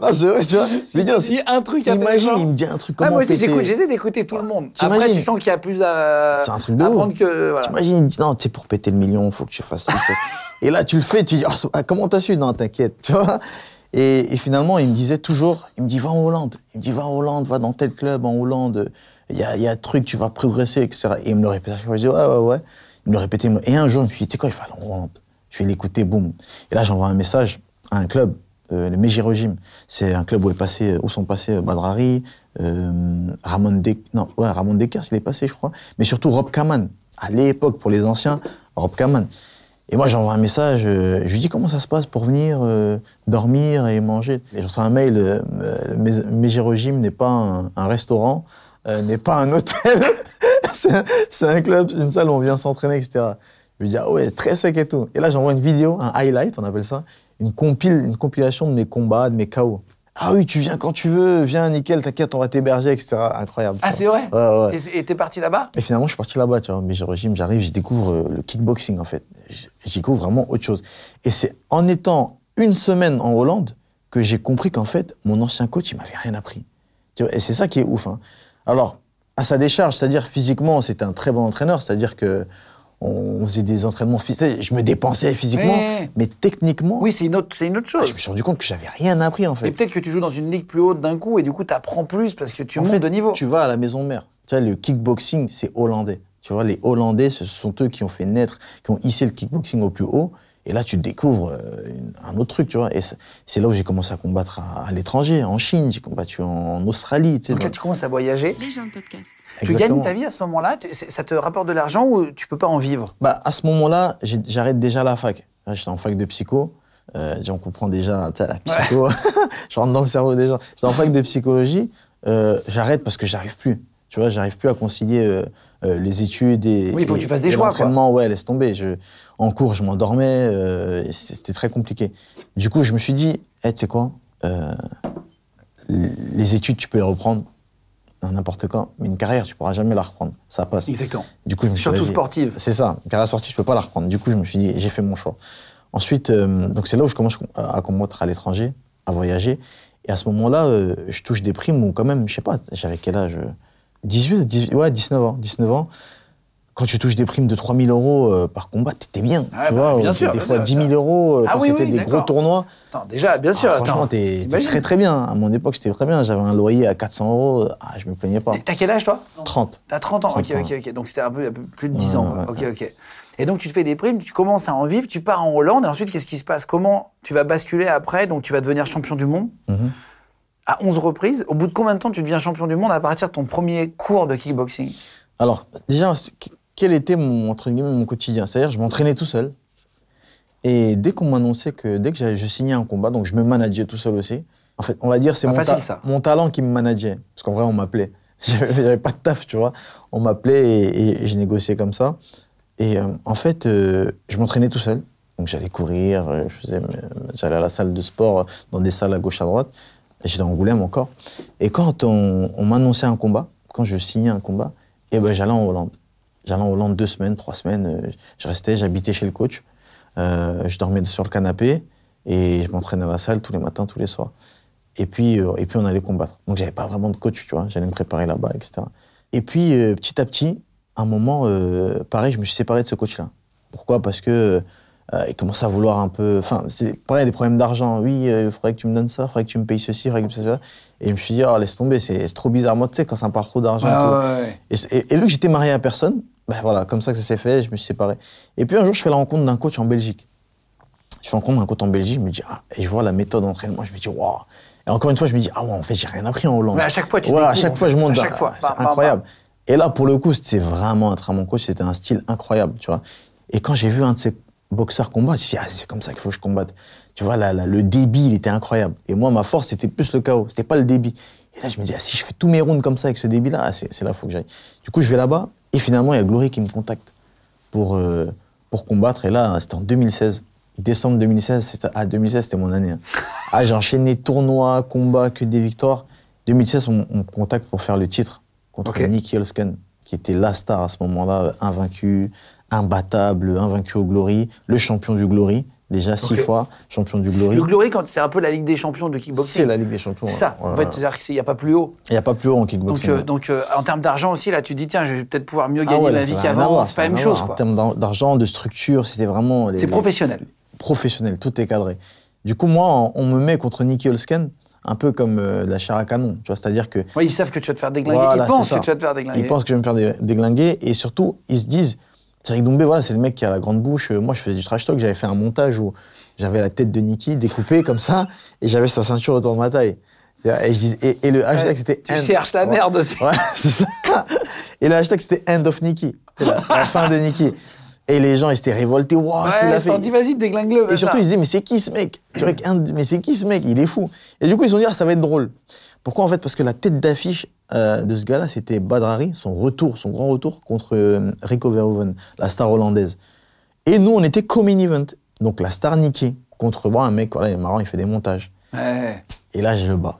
non, c'est vrai, tu vois. Je me dis, Il y a un truc Imagine, il me dit un truc Ah, comment moi aussi, j'écoute, j'essaie d'écouter tout le monde. Après, tu sens qu'il y a plus à, C'est un truc de ouf. que. Voilà. T'imagines, il me dit, non, tu sais, pour péter le million, faut que tu fasses ça. ça. Et là, tu le fais, tu dis, Ah, ah, comment t'as su? Non, t'inquiète, tu vois. Et, et finalement, il me disait toujours, il me dit, va en Hollande. Il me dit, va en Hollande, va dans tel club en Hollande. Il y a, il y a un truc, tu vas progresser, etc. Et il me le répétait à chaque fois. Je dis, ouais, ouais, ouais. Il me le répétait. il Et un jour, je me suis dit, tu sais quoi, il aller en Hollande. Je vais l'écouter, boum. Et là, j'envoie un message à un club, euh, le Regime. C'est un club où, est passé, où sont passés Badrari, euh, Ramon De... non, ouais, Ramon il est passé, je crois. Mais surtout Rob Kaman. À l'époque, pour les anciens, Rob Kaman. Et moi, j'envoie un message, euh, je lui dis comment ça se passe pour venir euh, dormir et manger? Et je reçois un mail, euh, euh, Regime n'est pas un, restaurant, euh, n'est pas un hôtel, c'est un, un club, c'est une salle où on vient s'entraîner, etc. Je lui dis, ah ouais, très sec et tout. Et là, j'envoie une vidéo, un highlight, on appelle ça, une, compile, une compilation de mes combats, de mes KO. Ah oui, tu viens quand tu veux, viens, nickel, t'inquiète, on va t'héberger, etc. Incroyable. Ah, c'est vrai Ouais, ouais. Et- t'es parti là-bas? Et finalement, je suis parti là-bas, tu vois. Mais je régime, j'arrive, je découvre euh, le kickboxing, en fait. J'y découvre vraiment autre chose. Et c'est en étant une semaine en Hollande que j'ai compris qu'en fait, mon ancien coach, il m'avait rien appris. Tu vois, et c'est ça qui est ouf. hein. Alors, à sa décharge, c'est-à-dire physiquement, c'était un très bon entraîneur, c'est-à-dire que on faisait des entraînements physiques, je me dépensais physiquement, mais techniquement, Oui, c'est une autre, c'est une autre je me chose. suis rendu compte que j'avais rien appris, en fait. Et peut-être que tu joues dans une ligue plus haute d'un coup et du coup, t'apprends plus parce que tu En montes fait, de niveau. Tu vas à la maison mère. Tu vois, le kickboxing, c'est hollandais. Tu vois, les Hollandais, ce sont eux qui ont fait naître, qui ont hissé le kickboxing au plus haut. Et là, tu découvres euh, un autre truc, tu vois. Et c'est là où j'ai commencé à combattre à, à l'étranger, en Chine, j'ai combattu en, en Australie. Tu sais, Donc là, tu commences à voyager. Les gens de podcast. Tu gagnes ta vie à ce moment-là Ça te rapporte de l'argent ou tu peux pas en vivre? Bah, à ce moment-là, j'arrête déjà la fac. J'étais en fac de psycho. Euh, on comprend déjà la psycho. je rentre dans le cerveau déjà. J'étais en fac de psychologie. Euh, j'arrête parce que j'arrive plus. Tu vois, j'arrive plus à concilier euh, euh, les études et, Oui, il faut que et- tu fasses des et choix, quoi. Ouais, laisse tomber. Je, en cours, je m'endormais. euh, C'était très compliqué. Du coup, je me suis dit, hey, tu sais quoi Euh, Les études, tu peux les reprendre n'importe quand, mais une carrière, tu pourras jamais la reprendre. Ça passe. Exactement. Du coup, je me suis Surtout sportive. C'est ça. Une carrière sportive, je peux pas la reprendre. Du coup, je me suis dit, j'ai fait mon choix. Ensuite, euh, donc c'est là où je commence à à combattre à l'étranger, à voyager. Et à ce moment-là, euh, je touche des primes où quand même, je sais pas, j'avais quel âge? euh, 18, 18, ouais, 19 ans. 19 ans. Quand tu touches des primes de 3000 euros euh, par combat, t'étais bien. Ouais, tu bah, vois, bien sûr, des bien fois sûr, 10 000 bien euros euh, Ah quand oui, c'était oui, des gros tournois. Attends, déjà, bien sûr. Ah, franchement, t'es très très bien. À mon époque, j'étais très bien. J'avais un loyer à 400 euros. Ah, je me plaignais pas. T'as quel âge, toi? 30. T'as 30 ans. 30 ok, ok, ok. Donc c'était un peu, un peu plus de 10 Ouais, ans. ouais, ok, ok. Et donc tu te fais des primes, tu commences à en vivre, tu pars en Hollande, et ensuite qu'est-ce qui se passe? Comment tu vas basculer après? Donc tu vas devenir champion du monde Mhm. à 11 reprises. Au bout de combien de temps tu deviens champion du monde à partir de ton premier cours de kickboxing? Alors, déjà, quel était mon, entre guillemets, mon quotidien C'est-à-dire, je m'entraînais tout seul. Et dès qu'on m'annonçait que, dès que je signais un combat, donc je me manageais tout seul aussi. En fait, on va dire, c'est mon, ta- talent qui me manageait. Parce qu'en vrai, on m'appelait. J'avais pas de taf, tu vois. On m'appelait et, et je négociais comme ça. Et euh, en fait, euh, je m'entraînais tout seul. Donc j'allais courir, euh, j'allais à la salle de sport, dans des salles à gauche, à droite. J'étais en Angoulême encore. Et quand on, on m'annonçait un combat, quand je signais un combat, eh ben, j'allais en Hollande. J'allais en Hollande deux semaines, trois semaines. euh, Je restais, j'habitais chez le coach. Euh, je dormais sur le canapé et je m'entraînais à la salle tous les matins, tous les soirs. Et puis, euh, et puis on allait combattre. Donc j'avais pas vraiment de coach, tu vois. J'allais me préparer là-bas, etc. Et puis euh, petit à petit, à un moment, pareil, je me suis séparé de ce coach-là. Pourquoi? Parce que il commençait à vouloir un peu. Enfin, c'est pareil, des problèmes d'argent. Oui, il faudrait que tu me donnes ça, il faudrait que tu me payes ceci, il faudrait que tu me. Et je me suis dit, oh, laisse tomber, c'est trop bizarre. Moi, tu sais, quand ça me part trop d'argent. ouais. Et, et- et vu que j'étais marié à personne, ben voilà, comme ça que ça s'est fait, je me suis séparé. Et puis un jour, je fais la rencontre d'un coach en Belgique. Je fais la rencontre d'un coach en Belgique, je me dis, ah, et je vois la méthode d'entraînement, je me dis, waouh. Et encore une fois, je me dis, ah ouais, en fait, j'ai rien appris en Hollande. Mais à chaque fois, tu à chaque fois, je monte. À chaque ah, fois. C'est Bam, bam, incroyable. Et là, pour le coup, c'était vraiment un très bon coach, c'était un style incroyable, tu vois. Et quand j'ai vu un de ces boxeurs combattre, je me suis dit, ah, c'est comme ça qu'il faut que je combatte. Tu vois, là, là, le débit, il était incroyable. Et moi, ma force, c'était plus le chaos, c'était pas le débit. Et là, je me dis, ah, si je fais tous mes rounds comme ça avec ce débit-là, ah, c'est c'est là faut que j'aille. Du coup, je vais là-bas, et finalement, il y a Glory qui me contacte pour, euh, pour combattre. Et là, c'était en 2016. Décembre 2016, c'était, ah, 2016, c'était mon année. hein. Ah, j'ai enchaîné tournois, combats, que des victoires. 2016, on, on me contacte pour faire le titre contre. Nicky Holsken, qui était la star à ce moment-là, invaincu, imbattable, invaincu au Glory, le champion du Glory, déjà six fois champion du Glory. Le Glory, quand c'est un peu la Ligue des champions de kickboxing. C'est la Ligue des champions. C'est ça. ouais. En fait, c'est-à-dire qu'il n'y a pas plus haut. Il n'y a pas plus haut en Donc, kickboxing. euh, donc euh, en termes d'argent aussi, là, tu te dis, tiens, je vais peut-être pouvoir mieux Ah gagner ouais, ma vie qu'avant. C'est pas la même chose, quoi. En termes d'ar- d'argent, de structure, c'était vraiment. C'est les- professionnel. professionnel, tout est cadré. Du coup, moi, on- me met contre Nicky Holsken un peu comme euh, la chair à canon. Tu vois, c'est-à-dire que Ouais, ils savent que tu vas te faire déglinguer. Voilà, ils pensent que tu vas te faire déglinguer. ils pensent que je vais me faire dé- déglinguer et surtout, ils se disent, Cédric Doumbé, voilà, c'est le mec qui a la grande bouche. Euh, Moi, je faisais du trash talk, j'avais fait un montage où j'avais la tête de Nicky découpée comme ça et j'avais sa ceinture autour de ma taille. Et, je dis- et- et le hashtag, Ouais, c'était. tu end- cherches la Ouais. merde aussi. Ouais, c'est ça. Et le hashtag, c'était End of Nicky. C'est la, la fin de Nicky. Et les gens, ils s'étaient révoltés. Waouh, Ouais, a ils se sont fait. vas-y, déglingue-le. Et surtout, ils se disaient, mais c'est qui ce mec? Tu vois, qu'un- Mais c'est qui ce mec? Il est fou. Et du coup, ils se sont dit, ah, ça va être drôle. Pourquoi en fait? Parce que la tête d'affiche euh, de ce gars-là, c'était Badrari, son retour, son grand retour contre euh, Rico Verhoeven, la star hollandaise. Et nous, on était co-main event. Donc la star Nicky contre bon, un mec, voilà, il est marrant, il fait des montages. Ouais. Et là, je le bats.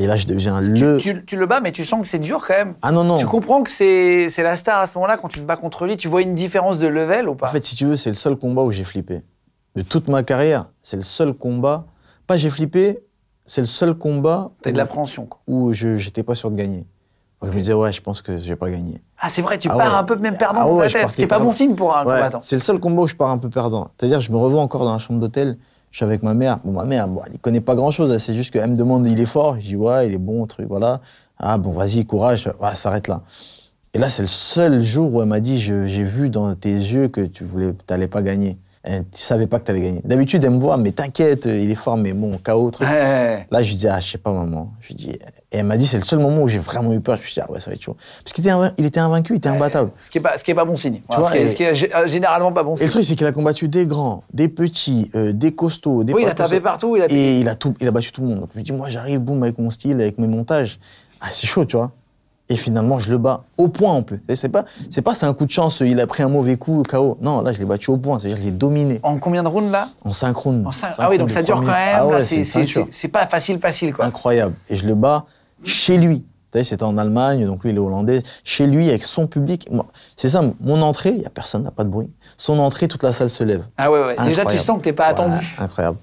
Et là, je deviens Tu, le. tu- tu le bats, mais tu sens que c'est dur quand même. Ah non, non. Tu comprends que c'est c'est la star à ce moment-là, quand tu te bats contre lui, tu vois une différence de level ou pas? En fait, si tu veux, c'est le seul combat où j'ai flippé. De toute ma carrière, c'est le seul combat. Pas j'ai flippé, c'est le seul combat T'as de où- l'appréhension. quoi. où je j'étais pas sûr de gagner. Je me disais, ouais, je pense que je vais pas gagner. Ah, c'est vrai, tu Ah pars ouais. un peu même perdant Ah ouais, tête, ce qui est pas bon signe pour un Ouais, combattant. c'est le seul combat où je pars un peu perdant. C'est-à-dire, je me revois encore dans la chambre d'hôtel, je suis avec ma mère. Bon, ma mère, bon, elle connaît pas grand-chose, elle, c'est juste qu'elle me demande, il est fort? Je dis, ouais, il est bon, truc, voilà. Ah, bon, vas-y, courage, ouais, s'arrête là. Et là, c'est le seul jour où elle m'a dit, j'ai vu dans tes yeux que tu voulais, t'allais pas gagner. Et tu savais pas que t'allais gagner. D'habitude, elle me voit, mais t'inquiète, il est fort, mais bon, KO, truc. Ouais. Là, je lui dis, ah, je sais pas, maman. Je lui dis, et elle m'a dit, c'est le seul moment où j'ai vraiment eu peur. Je suis dit, ah ouais, ça va être chaud. Parce qu'il était, invain- il était invaincu, il était imbattable. Ce qui est pas, ce qui est pas bon signe. Voilà, vois, ce, qui est, et- ce qui est gé- généralement pas bon Et signe. le truc, c'est qu'il a combattu des grands, des petits, euh, des costauds, des Oui, il a tapé partout, il a- Et il a, tout, il a battu tout le monde. Donc je me dis, moi, j'arrive, boum, avec mon style, avec mes montages. Ah, c'est chaud, tu vois. Et finalement, je le bats au point en plus. C'est pas, c'est pas, c'est un coup de chance, il a pris un mauvais coup, KO. Non, là, je l'ai battu au point. C'est-à-dire, je l'ai dominé. En combien de rounds là? En synchrone. En cinq- Synchrone Ah oui, donc ça dure quand même. Ah ouais, c'est- pas facile, facile quoi. incroyable. Et je le bats chez lui. C'était en Allemagne, donc lui, il est hollandais. Chez lui, avec son public, c'est ça, mon entrée, il n'y a personne, n'a pas de bruit. Son entrée, toute la salle se lève. Ah ouais, ouais. Déjà, tu Incroyable. sens que t'es pas attendu. Incroyable.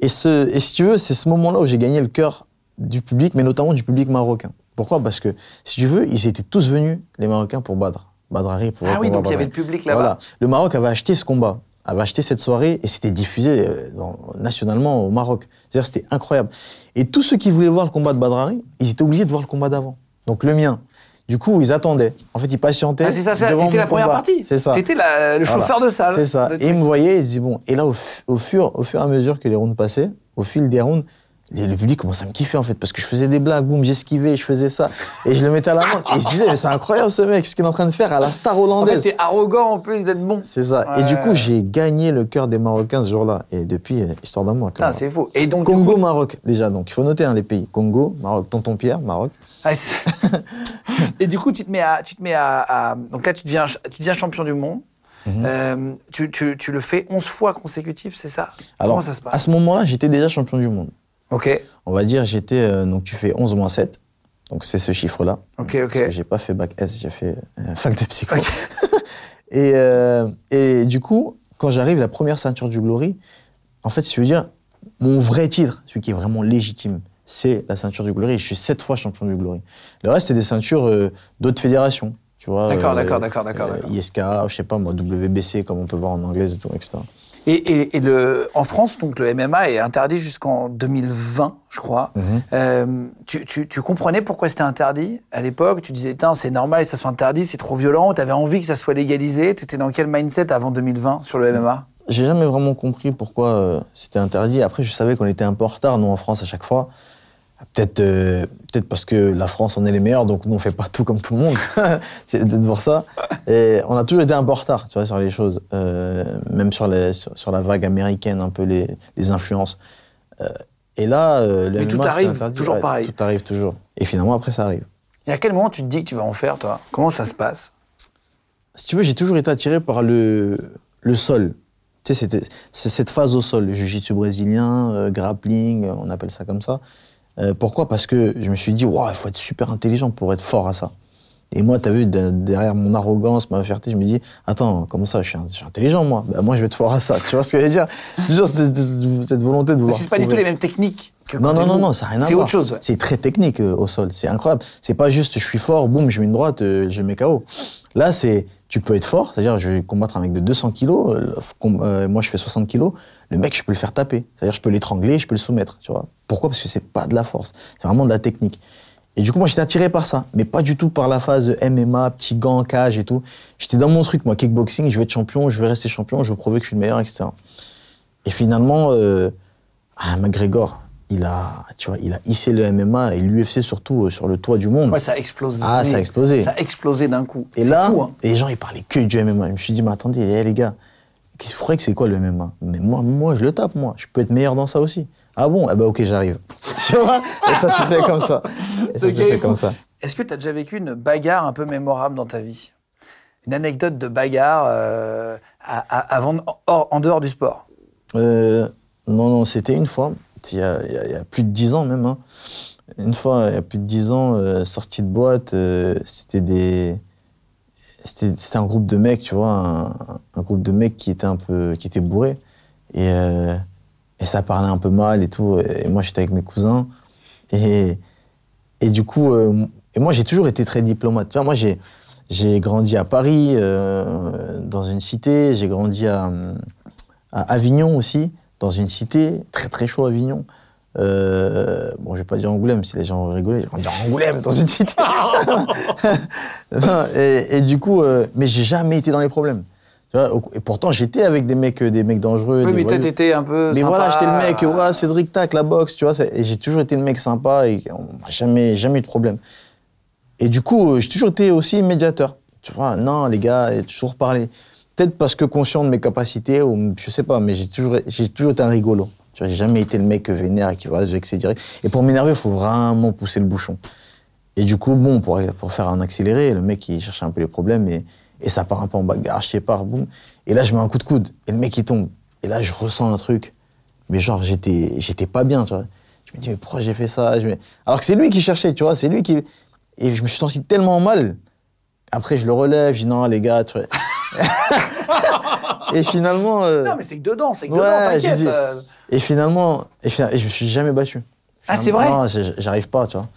Et, ce, et si tu veux, c'est ce moment-là où j'ai gagné le cœur du public, mais notamment du public marocain. Pourquoi? Parce que, si tu veux, ils étaient tous venus, les Marocains, pour Badr. Badr Hari pour Ah oui, donc il y avait le public là-bas. Voilà. Le Maroc avait acheté ce combat, avait acheté cette soirée, et c'était diffusé euh, dans- nationalement au Maroc. C'est-à-dire c'était incroyable. Et tous ceux qui voulaient voir le combat de Badr Hari, ils étaient obligés de voir le combat d'avant. Donc le mien. Du coup, ils attendaient. En fait, ils patientaient. Ah, c'est ça, c'est la première combat. partie. C'est ça. T'étais le Voilà. chauffeur de salle. C'est ça. Et ils me voyaient, ils disaient, bon. Et là, au, au fur, au fur et à mesure que les rounds passaient, au fil des rounds, les- le public commençait à me kiffer en fait, parce que je faisais des blagues, boum, j'esquivais, je faisais ça, et je le mettais à la main. Et se disaient, mais c'est incroyable ce mec, ce qu'il est en train de faire à la star En fait, hollandaise. t'es arrogant en plus d'être bon. c'est ça. Et du coup, j'ai gagné le cœur des Marocains ce jour-là. Et depuis, euh, histoire d'amour. Clairement. c'est faux. Et donc, Congo, coup- Maroc, déjà. Donc, il faut noter hein, les pays. Congo, Maroc, Tonton Pierre, Maroc. Ah, c'est- et du coup, tu te mets à, tu te mets à, à- donc là, tu deviens, tu deviens champion du monde. Mhm. Euh, tu, tu- tu le fais 11 fois consécutif, c'est ça? Alors, Comment ça se passe? à ce moment-là, j'étais déjà champion du monde. Ok, On va dire, j'étais. euh, donc, tu fais 11 moins 7. Donc, c'est ce chiffre-là. ok, Parce que ok. j'ai pas fait bac S, j'ai fait euh, fac de psycho. et, euh, et du coup, quand j'arrive, la première ceinture du Glory, en fait, si tu veux dire, mon vrai titre, celui qui est vraiment légitime, c'est la ceinture du Glory. Je suis sept fois champion du Glory. Le reste, c'est des ceintures euh, d'autres fédérations. Tu vois, D'accord, euh, d'accord, d'accord, d'accord, d'accord. ISK, je sais pas moi, WBC, comme on peut voir en anglais, et tout, etc. Et, et- et le, en France, donc le MMA est interdit jusqu'en 2020, je crois. Mhm. Euh, tu, tu- tu comprenais pourquoi c'était interdit à l'époque? Tu disais, c'est normal que ça soit interdit, c'est trop violent. Tu avais envie que ça soit légalisé. Tu étais dans quel mindset avant 2020 sur le MMA J'ai jamais vraiment compris pourquoi euh, c'était interdit. Après, je savais qu'on était un peu en retard, nous, en France, à chaque fois. Peut-être euh, peut-être parce que la France, on est les meilleurs, donc nous, on fait pas tout comme tout le monde. c'est peut-être pour ça. Et on a toujours été un peu en retard, tu vois, sur les choses. Euh, même sur, les, sur, sur la vague américaine, un peu les, les influences. Euh, et là, euh, le Mais tout MMA, arrive toujours pareil. Tout arrive toujours. Et finalement, après, ça arrive. Et à quel moment tu te dis que tu vas en faire, toi? Comment ça se passe? Si tu veux, j'ai toujours été attiré par le, le sol. Tu sais, c'est cette phase au sol, le jiu-jitsu brésilien, grappling, on appelle ça comme ça. Euh, pourquoi? Parce que je me suis dit, il faut être super intelligent pour être fort à ça. Et moi, tu as vu, de- derrière mon arrogance, ma fierté, je me dis, attends, comment ça, je suis, un- je suis intelligent, moi? Bah, Moi, je vais être fort à ça. Tu vois ce que je veux dire? C'est toujours cette, cette volonté de Mais vouloir. c'est pas du tout les mêmes techniques que Non, non, non, non, ça n'a rien à C'est voir. autre chose. ouais. C'est très technique euh, au sol, c'est incroyable. C'est pas juste je suis fort, boum, je mets une droite, euh, je mets KO. Là, c'est tu peux être fort, c'est-à-dire je vais combattre un mec de 200 kilos, euh, euh, moi je fais 60 kilos, le mec je peux le faire taper, c'est-à-dire je peux l'étrangler, je peux le soumettre, tu vois. Pourquoi? Parce que c'est pas de la force, c'est vraiment de la technique. Et du coup, moi j'étais attiré par ça, mais pas du tout par la phase MMA, petit gant, cage et tout. J'étais dans mon truc, moi, kickboxing, je veux être champion, je veux rester champion, je veux prouver que je suis le meilleur, etc. Et finalement, euh, ah, McGregor, il a, tu vois, il a hissé le MMA et l'UFC surtout euh, sur le toit du monde. Ouais, ça a explosé. Ah, ça a explosé. Ça a explosé d'un coup. et C'est là, fou, hein. les gens, ils parlaient que du MMA. Je me suis dit, mais attendez, eh, les gars, qu'est-ce que c'est quoi le MMA Mais moi, moi, je le tape, moi. Je peux être meilleur dans ça aussi. Ah bon? Eh ben, ok, j'arrive. tu vois? Et ça s'est fait comme ça. Et ça s'est fait fou. comme ça. Est-ce que tu as déjà vécu une bagarre un peu mémorable dans ta vie? Une anecdote de bagarre euh, à- à- avant, hors- en dehors du sport? Euh, non, non, c'était une fois, il y, a, plus de dix ans même. hein. Une fois, il y a plus de dix ans, euh, sortie de boîte, euh, c'était des. C'était un groupe de mecs, tu vois, un, groupe de mecs qui était un peu. qui était bourré. Et, euh, et ça parlait un peu mal et tout. Et moi, j'étais avec mes cousins. Et, et du coup, euh, et moi, j'ai toujours été très diplomate. Tu vois, moi, j'ai. J'ai grandi à Paris, dans une cité. J'ai grandi à Avignon aussi, dans une cité, très très chaud Avignon. Euh, bon, je vais pas dire Angoulême, si les gens vont rigoler, je vais dire Angoulême dans une cité. Non, et, et du coup, euh, mais j'ai jamais été dans les problèmes. Tu vois, au- et pourtant, j'étais avec des mecs, euh, des mecs dangereux. Oui, des mais voyous. t'étais un peu. Mais sympa. voilà, j'étais le mec, ouais, Cédric Tac, la boxe, tu vois. Et j'ai toujours été le mec sympa et on n'a jamais, jamais eu de problème. Et du coup, j'ai toujours été aussi médiateur. Tu vois, non, les gars, et toujours parlé. Peut-être parce que conscient de mes capacités, ou je sais pas, mais j'ai toujours, j'ai toujours été un rigolo. Tu vois, j'ai jamais été le mec vénère et qui va vexer direct. Et pour m'énerver, il faut vraiment pousser le bouchon. Et du coup, bon, pour, pour faire un accéléré, le mec, il cherchait un peu les problèmes et, et ça part un peu en bagarre, je sais pas, boum. Et là, je mets un coup de coude et le mec, il tombe. Et là, je ressens un truc. Mais genre, j'étais, j'étais pas bien, tu vois. Je me dis, mais pourquoi j'ai fait ça? Alors que c'est lui qui cherchait, tu vois, c'est lui qui. Et je me suis senti tellement mal. Après, je le relève, je dis, non, les gars, tu vois. et finalement. euh, Non, mais c'est que dedans, c'est que Ouais, dedans, t'inquiète. dit- euh. Et finalement, et, fina- et je me suis jamais battu. Ah, c'est vrai Non, j'arrive pas, tu vois.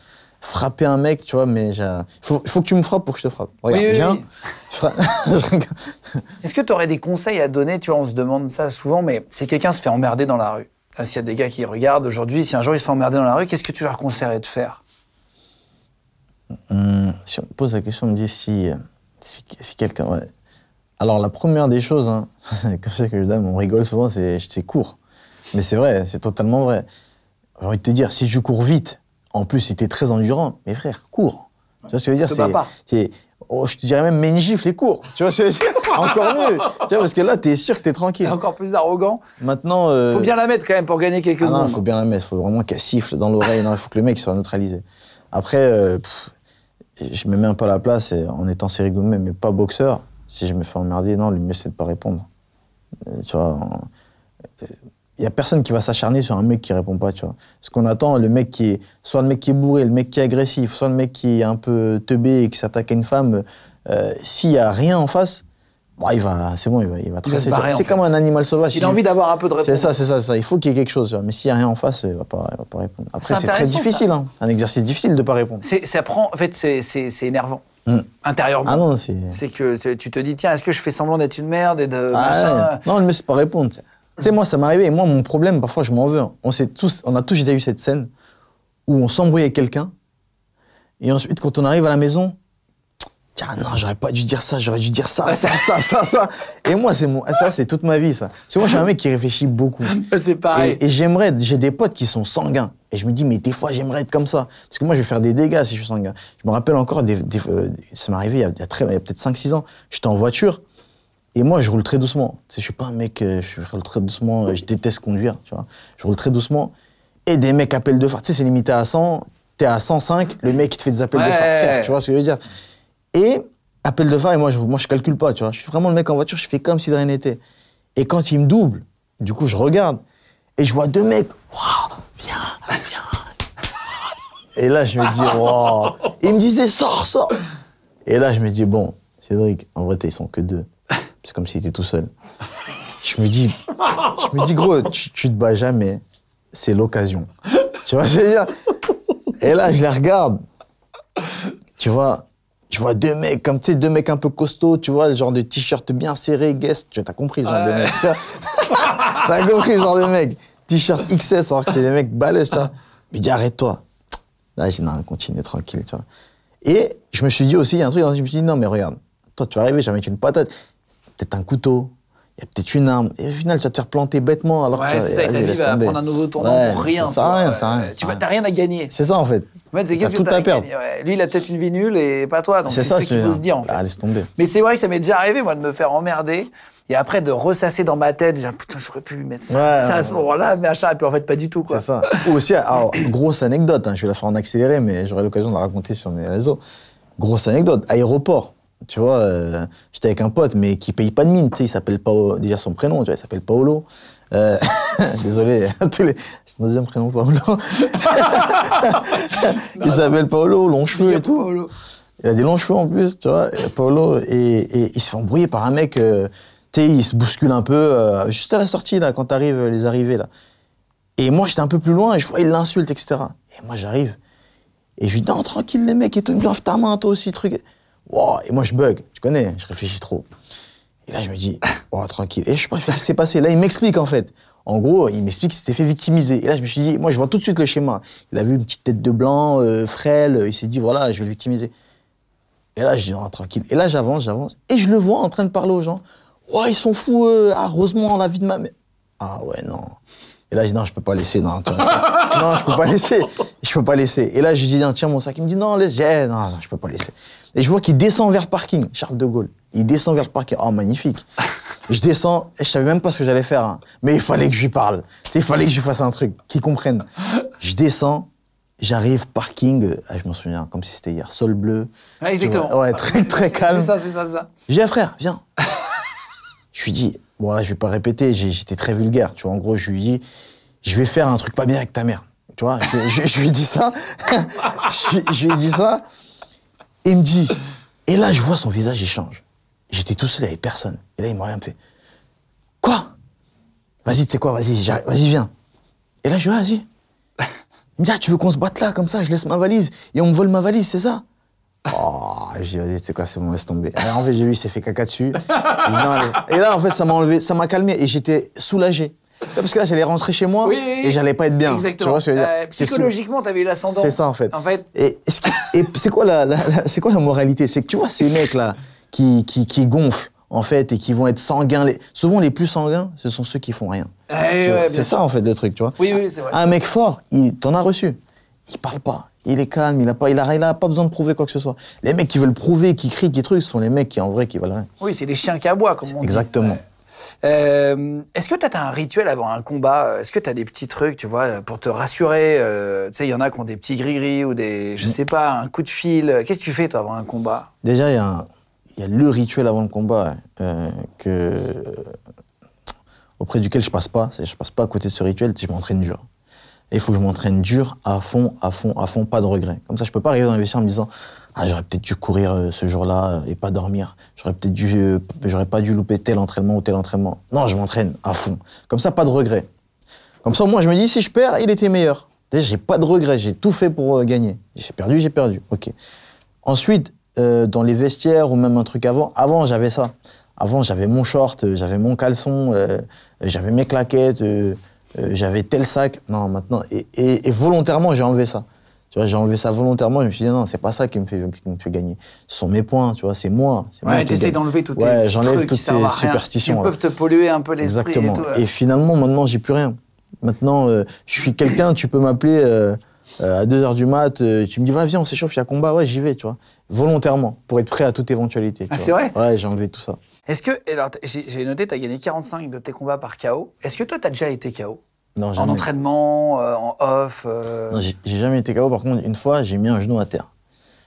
Frapper un mec, tu vois, mais il faut, faut que tu me frappes pour que je te frappe. Regarde, Oui, oui, viens. oui. je fra- Est-ce que tu aurais des conseils à donner Tu vois, on se demande ça souvent, mais si quelqu'un se fait emmerder dans la rue, s'il y a des gars qui regardent aujourd'hui, si un jour il se fait emmerder dans la rue, qu'est-ce que tu leur conseillerais de faire? Hum, si on me pose la question, on me dit si, si, si quelqu'un. ouais. Alors, la première des choses, hein, c'est comme ça que je donne, on rigole souvent, c'est c'est court. Mais c'est vrai, c'est totalement vrai. J'ai envie de te dire, si je cours vite, en plus, si t'es très endurant, mes frères, cours. Tu vois ce que je veux dire c'est- oh, Je te dirais même, mets une gifle et cours. Tu vois ce que je veux dire? Encore mieux. Tu vois, parce que là, t'es sûr que t'es Et tranquille. encore plus arrogant. Maintenant. euh, Faut bien la mettre quand même pour gagner quelques ah secondes. il faut bien la mettre, faut vraiment qu'elle siffle dans l'oreille. Non, il faut que le mec soit neutralisé. Après, euh, pff, je me mets un peu à la place et en étant sérigoumé, mais pas boxeur. Si je me fais emmerder, non, le mieux c'est de pas répondre. Euh, tu vois, il y a personne qui va s'acharner sur un mec qui répond pas, tu vois. Ce qu'on attend, le mec qui est, soit le mec qui est bourré, le mec qui est agressif, soit le mec qui est un peu teubé et qui s'attaque à une femme, euh, s'il y a rien en face, bon, il va, c'est bon, il va, il va se tracer. C'est comme un animal sauvage. Il a envie d'avoir un peu de réponse. c'est ça, c'est ça, c'est ça. Il faut qu'il y ait quelque chose. Mais s'il n'y a rien en face, il va pas, il va pas répondre. Après, C'est très difficile. Hein. Un exercice difficile de ne pas répondre. C'est, ça prend, en fait, c'est, c'est, c'est énervant. Mm. Intérieurement. Ah non, c'est. C'est que c'est- tu te dis, tiens, est-ce que je fais semblant d'être une merde et de Ah ouais. Non, le mieux, c'est pas répondre. Tu sais. Moi, ça m'est arrivé. Et moi, mon problème, parfois, je m'en veux. hein. On, tous, on a tous déjà eu cette scène où on s'embrouille avec quelqu'un. Et ensuite, quand on arrive à la maison, tiens, non, j'aurais pas dû dire ça, j'aurais dû dire ça, ça, ça, ça, ça. Et moi, c'est mon, ça, c'est toute ma vie, ça. Parce que moi, je suis un mec qui réfléchit beaucoup. C'est pareil. Et, et j'aimerais, j'ai des potes qui sont sanguins. Et je me dis, mais des fois, j'aimerais être comme ça. Parce que moi, je vais faire des dégâts si je suis sanguin. Je me rappelle encore, des, des- euh, ça m'est arrivé il y a, il y a très- il y a peut-être 5-6 ans. J'étais en voiture. Et moi, je roule très doucement. Tu sais, je suis pas un mec, euh, je roule très doucement. euh, Je déteste conduire, tu vois. Je roule très doucement. Et des mecs appellent de phare. Tu sais, c'est limité à 100. T'es à 105. Le mec, il te fait des appels de Ouais. phare. Frère, Tu vois ce que je veux dire? Et appel de phare, et moi, je, moi, je calcule pas, tu vois. Je suis vraiment le mec en voiture, je fais comme si de rien n'était. Et quand il me double, du coup, je regarde. Et je vois deux mecs. Waouh, viens, viens. Et là, je me dis, waouh. Ils me disaient, sors, sors. Et là, je me dis, bon, Cédric, en vrai, ils sont que deux. C'est comme s'il était tout seul. Je me dis, je me dis, gros, tu, tu te bats jamais. C'est l'occasion. Tu vois, je veux dire? Et là, je les regarde. Tu vois, je vois deux mecs, comme tu sais, deux mecs un peu costauds, tu vois, le genre de t-shirt bien serré, guest. Tu vois, t'as compris le genre de Ouais. mec. tu vois. T'as compris le genre de mec. T-shirt XS, alors que c'est des mecs balèzes, tu vois. Mais dis, arrête-toi. Là, j'ai dit, non, continue tranquille, tu vois. Et je me suis dit aussi, il y a un truc, je me suis dit, non, mais regarde, toi, tu vas arriver, je vais mettre une patate, peut-être un couteau, y a peut-être une arme, et au final, tu vas te faire planter bêtement, alors que Ouais, tu vas- ça, tomber. prendre un nouveau tournant Ouais, pour rien. Ça tu sert à rien, ça Tu t'as rien. à gagner. C'est ça, en fait. Fait, c'est qu'est-ce que tout t'as à perdre. ouais. Lui, il a peut-être une vie nulle et pas toi. Donc C'est ça, ça qu'il faut se dire, en fait. Ah, laisse tomber. Mais c'est vrai que ça m'est déjà arrivé, moi, de me faire emmerder. Et après, de ressasser dans ma tête, de dire, putain, j'aurais pu mettre ça, Ouais, ça à ouais, ce moment-là, machin. Et puis en fait, pas du tout, quoi. C'est ça. Ou aussi, alors, grosse anecdote, hein, je vais la faire en accéléré, mais j'aurai l'occasion de la raconter sur mes réseaux. Grosse anecdote, aéroport. Tu vois, euh, j'étais avec un pote, mais qui paye pas de mine. Tu sais, il s'appelle Paolo, déjà son prénom, tu vois, il s'appelle Paolo. Euh, désolé, tous les, c'est son deuxième prénom, Paolo. il s'appelle Paolo, long cheveux et tout. Paolo. Il a des longs cheveux en plus, tu vois, Paolo, et, et il se fait embrouiller par un mec, euh, tu sais, il se bouscule un peu, juste à la sortie, là, quand t'arrives, les arrivées, là. Et moi, j'étais un peu plus loin, et je vois, il l'insulte, etc. Et moi, j'arrive, et je lui dis, non, tranquille, les mecs, et tout, il me ta main, toi aussi, truc. Wow, et moi, je bug, tu connais, je réfléchis trop. Et là, je me dis, oh, tranquille. Et je sais pas ce qui s'est passé. Là, il m'explique, en fait. En gros, il m'explique qu'il s'était fait victimiser. Et là, je me suis dit, moi, je vois tout de suite le schéma. Il a vu une petite tête de blanc, euh, frêle, il s'est dit, voilà, je vais le victimiser. Et là, je dis, non, tranquille. Et là, j'avance, j'avance. Et je le vois en train de parler aux gens. Ouais, ils sont fous, euh, ah, heureusement, la vie de ma mère. Ah ouais, non. Et là, je dis, non, je peux pas laisser. Non, tu vois, non, je peux pas laisser. Je peux pas laisser. Et là, je dis, non, tiens mon sac. Il me dit, non, laisse. Eh, non, non, je peux pas laisser. Et je vois qu'il descend vers le parking, Charles de Gaulle. Il descend vers le parking. Oh, magnifique. Je descends, et je savais même pas ce que j'allais faire. hein. Mais il fallait que je lui parle. Il fallait que je lui fasse un truc, qu'il comprenne. Je descends, j'arrive, parking, ah, je m'en souviens, comme si c'était hier, sol bleu. Ouais, exactement. Vois, Ouais, très, très calme. C'est ça, c'est ça, c'est ça. Je dis, ah, frère, viens. Je lui dis, bon là, je vais pas répéter, j'étais très vulgaire. Tu vois, en gros, je lui dis, je vais faire un truc pas bien avec ta mère. Tu vois, je, je- je lui dit ça. je, je lui dit ça. Et il me dit. Et là, je vois son visage, il change. J'étais tout seul, il avait personne. Et là, il m'a rien fait. Quoi? Vas-y, tu sais quoi, vas-y, vas-y, viens. Et là, je dis, vas-y. Il me dit, ah, tu veux qu'on se batte là, comme ça, je laisse ma valise, et on me vole ma valise, c'est ça? Oh, je dis, vas-y, c'est quoi, c'est bon, laisse tomber. Alors, en fait, j'ai vu, il s'est fait caca dessus. J'ai dit, non. Et là, en fait, ça m'a enlevé, ça m'a calmé, et j'étais soulagé. Parce que là, j'allais rentrer chez moi, Oui, oui, oui. et j'allais pas être bien. Exactement. Tu vois ce que je veux dire Euh, psychologiquement, t'avais eu l'ascendant. c'est ça en fait. En fait, Et, c'est quoi la, la- la- c'est quoi la moralité C'est que tu vois ces mecs là qui, qui, qui gonflent en fait et qui vont être sanguins. Les, souvent les plus sanguins, ce sont ceux qui font rien. Eh ouais, c'est ça en fait le truc, tu vois. Oui, oui, c'est vrai. Un mec fort, il t'en as reçu. Il parle pas. Il est calme, il a pas, il a, il a pas besoin de prouver quoi que ce soit. Les mecs qui veulent prouver, qui crient, qui trucs, ce sont les mecs qui en vrai qui veulent rien. Oui, c'est les chiens qui aboient, comme on dit. Exactement. Euh, Est-ce que tu as un rituel avant un combat? Est-ce que tu as des petits trucs, tu vois, pour te rassurer euh, Tu sais, il y en a qui ont des petits gris-gris ou des, je sais pas, un coup de fil. Qu'est-ce que tu fais, toi, avant un combat? Déjà, il y, y a le rituel avant le combat euh, que, auprès duquel je passe pas. Je passe pas à côté de ce rituel, je m'entraîne dur. Et il faut que je m'entraîne dur, à fond, à fond, à fond, pas de regret. Comme ça, je peux pas arriver dans les vestiaires en me disant ah j'aurais peut-être dû courir euh, ce jour-là euh, et pas dormir. J'aurais peut-être dû, euh, j'aurais pas dû louper tel entraînement ou tel entraînement. Non, je m'entraîne à fond. Comme ça, pas de regret. Comme ça, moi, je me dis si je perds, il était meilleur. J'ai pas de regret. J'ai tout fait pour gagner. J'ai perdu, j'ai perdu. Ok. Ensuite, dans les vestiaires ou même un truc avant, avant j'avais ça. Avant j'avais mon short, j'avais mon caleçon, j'avais mes claquettes, j'avais tel sac. Non, maintenant, et, et- et volontairement j'ai enlevé ça. Tu vois, j'ai enlevé ça volontairement. Je me suis dit non, c'est pas ça qui me fait qui me fait gagner. Ce sont mes points, tu vois, c'est moi. Ouais, t'essayes d'enlever tous tes Ouais, j'enlève toutes ces superstitions. Qui là. peuvent te polluer un peu l'esprit et Exactement. Et, finalement, maintenant, j'ai plus rien. Maintenant, euh, je suis quelqu'un, tu peux m'appeler euh, euh, à 2h du mat, euh, tu me dis, va, viens, on s'échauffe, il y a combat, ouais, j'y vais, tu vois. Volontairement, pour être prêt à toute éventualité. tu Ah, c'est vrai? Ouais, j'ai enlevé tout ça. Est-ce que, alors, j'ai noté, tu as gagné 45 de tes combats par KO. Est-ce que toi, tu as déjà été KO Non, En entraînement, euh, en off euh, Non, j'ai j'ai jamais été KO. Par contre, une fois, j'ai mis un genou à terre.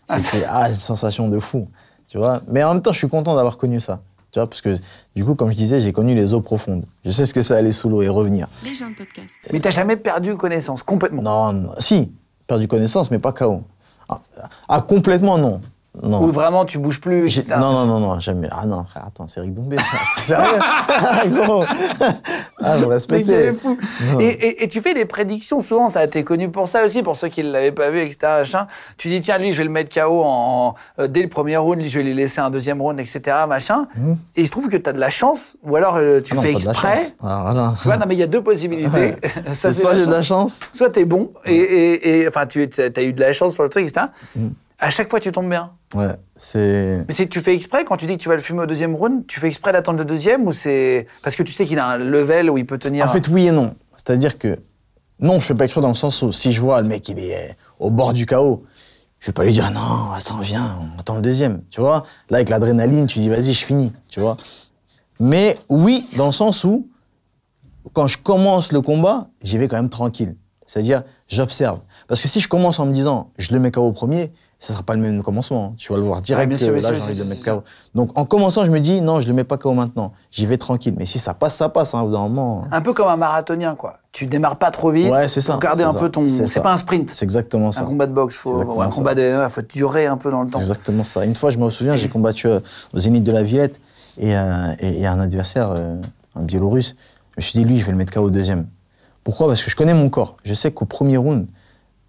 C'était ah, une sensation de fou, tu vois. Mais en même temps, je suis content d'avoir connu ça. Tu vois, parce que du coup, comme je disais, j'ai connu les eaux profondes. Je sais ce que c'est aller sous l'eau et revenir. Les gens de podcast. Mais t'as jamais perdu connaissance, complètement? Non, non, si, perdu connaissance, mais pas KO. Ah, ah, complètement non. Non. Ou vraiment, tu bouges plus etc. Non, non, non, non, jamais. Ah non, frère, attends, c'est Eric Dombé. Sérieux? Ah, gros Ah, vous respectez. fou. Non. Et, et- et tu fais des prédictions, souvent, ça été connu pour ça aussi, pour ceux qui ne l'avaient pas vu, etc. machin. Tu dis, tiens, lui, je vais le mettre KO en, euh, dès le premier round, lui, je vais lui laisser un deuxième round, etc. Machin. Et il se trouve que tu as de la chance, ou alors euh, tu Mhm. Ah non, fais exprès. chance. Ah, non. Tu vois, non, mais il y a deux possibilités. Ça, Soit j'ai de la chance. Soit t'es bon, et, enfin, tu as eu de la chance sur le truc, etc. Mhm. À chaque fois, tu tombes bien. Ouais, c'est. Mais c'est que tu fais exprès, quand tu dis que tu vas le fumer au deuxième round, tu fais exprès d'attendre le deuxième, ou c'est parce que tu sais qu'il a un level où il peut tenir. En fait, oui et non. C'est-à-dire que, non, je fais pas exprès dans le sens où si je vois le mec, il est au bord du chaos, je vais pas lui dire non, attends, viens, on attend le deuxième. Tu vois Là, avec l'adrénaline, tu dis vas-y, je finis. Tu vois Mais oui, dans le sens où, quand je commence le combat, j'y vais quand même tranquille. C'est-à-dire, j'observe. Parce que si je commence en me disant je le mets KO au premier, ce sera pas le même commencement. Tu vas le voir direct. bien sûr, bien là, sûr, j'ai envie c'est- de le c'est mettre KO. Donc, en commençant, je me dis non, je le mets pas KO maintenant. J'y vais tranquille. Mais si ça passe, ça passe. Hein, au bout d'un moment. Un peu comme un marathonien, quoi. Tu démarres pas trop vite. Ouais, c'est ça, garder un ça, peu ton. c'est ça. pas un sprint. C'est exactement ça. Un combat de boxe, faut, un ça. combat de faut durer un peu dans le temps. exactement ça. Une fois, je me souviens, j'ai combattu euh, au Zénith de la Villette et, euh, et, et un adversaire, euh, un Biélorusse. Je me suis dit, lui, je vais le mettre KO au deuxième. Pourquoi? Parce que je connais mon corps. Je sais qu'au premier round,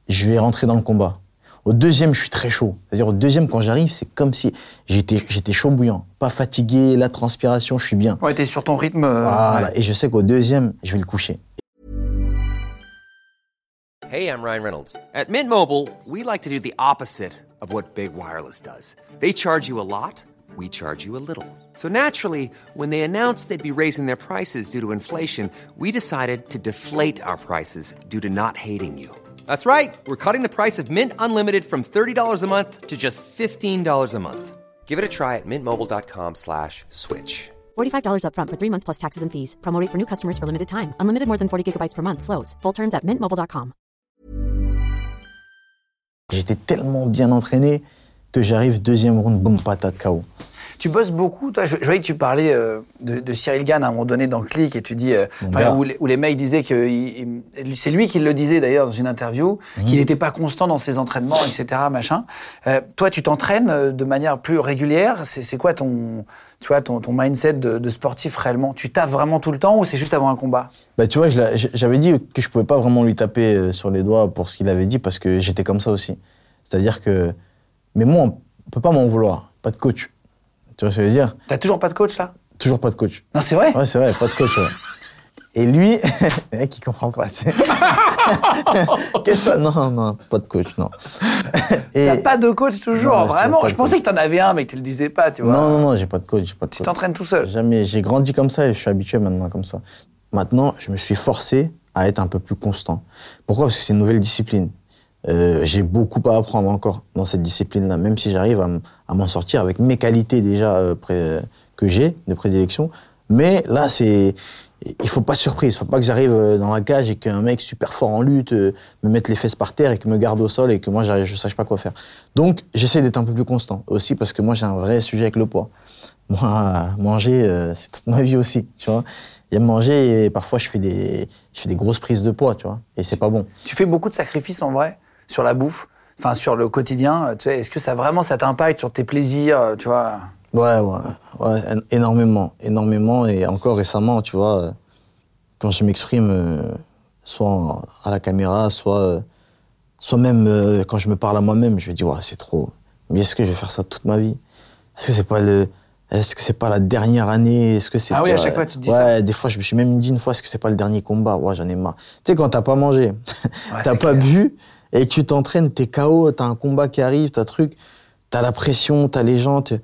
je vais rentrer dans le combat. Au deuxième, je suis très chaud. C'est-à-dire, au deuxième, quand j'arrive, c'est comme si j'étais, j'étais chaud bouillant. Pas fatigué, la transpiration, je suis bien. Ouais, t'es sur ton rythme. euh, Voilà. ouais. Et je sais qu'au deuxième, je vais le coucher. Hey, I'm Ryan Reynolds. At Mint Mobile, we like to do the opposite of what Big Wireless does. They charge you a lot, we charge you a little. So naturally, when they announced they'd be raising their prices due to inflation, we decided to deflate our prices due to not hating you. That's right. We're cutting the price of Mint Unlimited from $30 a month to just $15 a month. Give it a try at mintmobile.com slash switch. $45 upfront for three months plus taxes and fees. Promo rate for new customers for limited time. Unlimited more than 40 gigabytes per month. Slows. Full terms at mintmobile.com. J'étais tellement bien entraîné que j'arrive deuxième round, boum, patate, KO. Tu bosses beaucoup, toi. Je, je voyais que tu parlais euh, de, de Cyril Gann à un moment donné dans Click et tu dis, euh, où, les- où les mecs disaient que c'est lui qui le disait d'ailleurs dans une interview, Mhm. qu'il n'était pas constant dans ses entraînements, etc. Machin. Euh, toi, tu t'entraînes de manière plus régulière. C'est quoi ton, tu vois, ton, ton mindset de, de sportif réellement? Tu taffes vraiment tout le temps ou c'est juste avant un combat? Bah, tu vois, j'avais dit que je pouvais pas vraiment lui taper sur les doigts pour ce qu'il avait dit parce que j'étais comme ça aussi. C'est-à-dire que. Mais moi, on peut pas m'en vouloir. Pas de coach. Tu vois ce que je veux dire? T'as toujours pas de coach là? Toujours pas de coach. Non, c'est vrai? Ouais, c'est vrai, pas de coach. ouais. Et lui, le mec, il comprend pas. Qu'est-ce que Non, non, pas de coach, non. T'as pas de coach toujours, Non, vraiment. Je pensais que t'en avais un, mais que tu le disais pas, tu vois. Non, non, non, j'ai pas de coach. j'ai pas de Tu t'entraînes tout seul. Jamais. J'ai grandi comme ça et je suis habitué maintenant comme ça. Maintenant, je me suis forcé à être un peu plus constant. Pourquoi? Parce que c'est une nouvelle discipline. Euh, j'ai beaucoup à apprendre encore dans cette discipline-là, même si j'arrive à, à m'en sortir avec mes qualités déjà euh, que j'ai de prédilection. Mais là, c'est il faut pas surprise. Faut pas que j'arrive euh, dans la cage et qu'un mec super fort en lutte euh, me mette les fesses par terre et que me garde au sol et que moi je sache pas quoi faire. Donc j'essaie d'être un peu plus constant aussi parce que moi j'ai un vrai sujet avec le poids. Moi, manger, euh, c'est toute ma vie aussi, tu vois. A manger et parfois je fais des, je fais des grosses prises de poids, tu vois. Et c'est pas bon. Tu fais beaucoup de sacrifices en vrai sur la bouffe, enfin sur le quotidien. euh, Tu sais, est-ce que ça vraiment ça t'impacte sur tes plaisirs, euh, tu vois? Ouais, ouais, ouais, énormément, énormément. Et encore récemment, tu vois, euh, quand je m'exprime, euh, soit à la caméra, soit, euh, soit même euh, quand je me parle à moi-même, je me dis, ouais, c'est trop. Mais est-ce que je vais faire ça toute ma vie? Est-ce que c'est pas le. Est-ce que c'est pas la dernière année? Est-ce que c'est Ah oui, à chaque fois, tu te dis ouais, ça. des fois, je me suis même dit une fois, est-ce que c'est pas le dernier combat? Ouais, j'en ai marre. Tu sais, quand t'as pas mangé, t'as c'est pas clair. bu, et tu t'entraînes, t'es KO, t'as un combat qui arrive, t'as truc, t'as la pression, t'as les gens. t'es-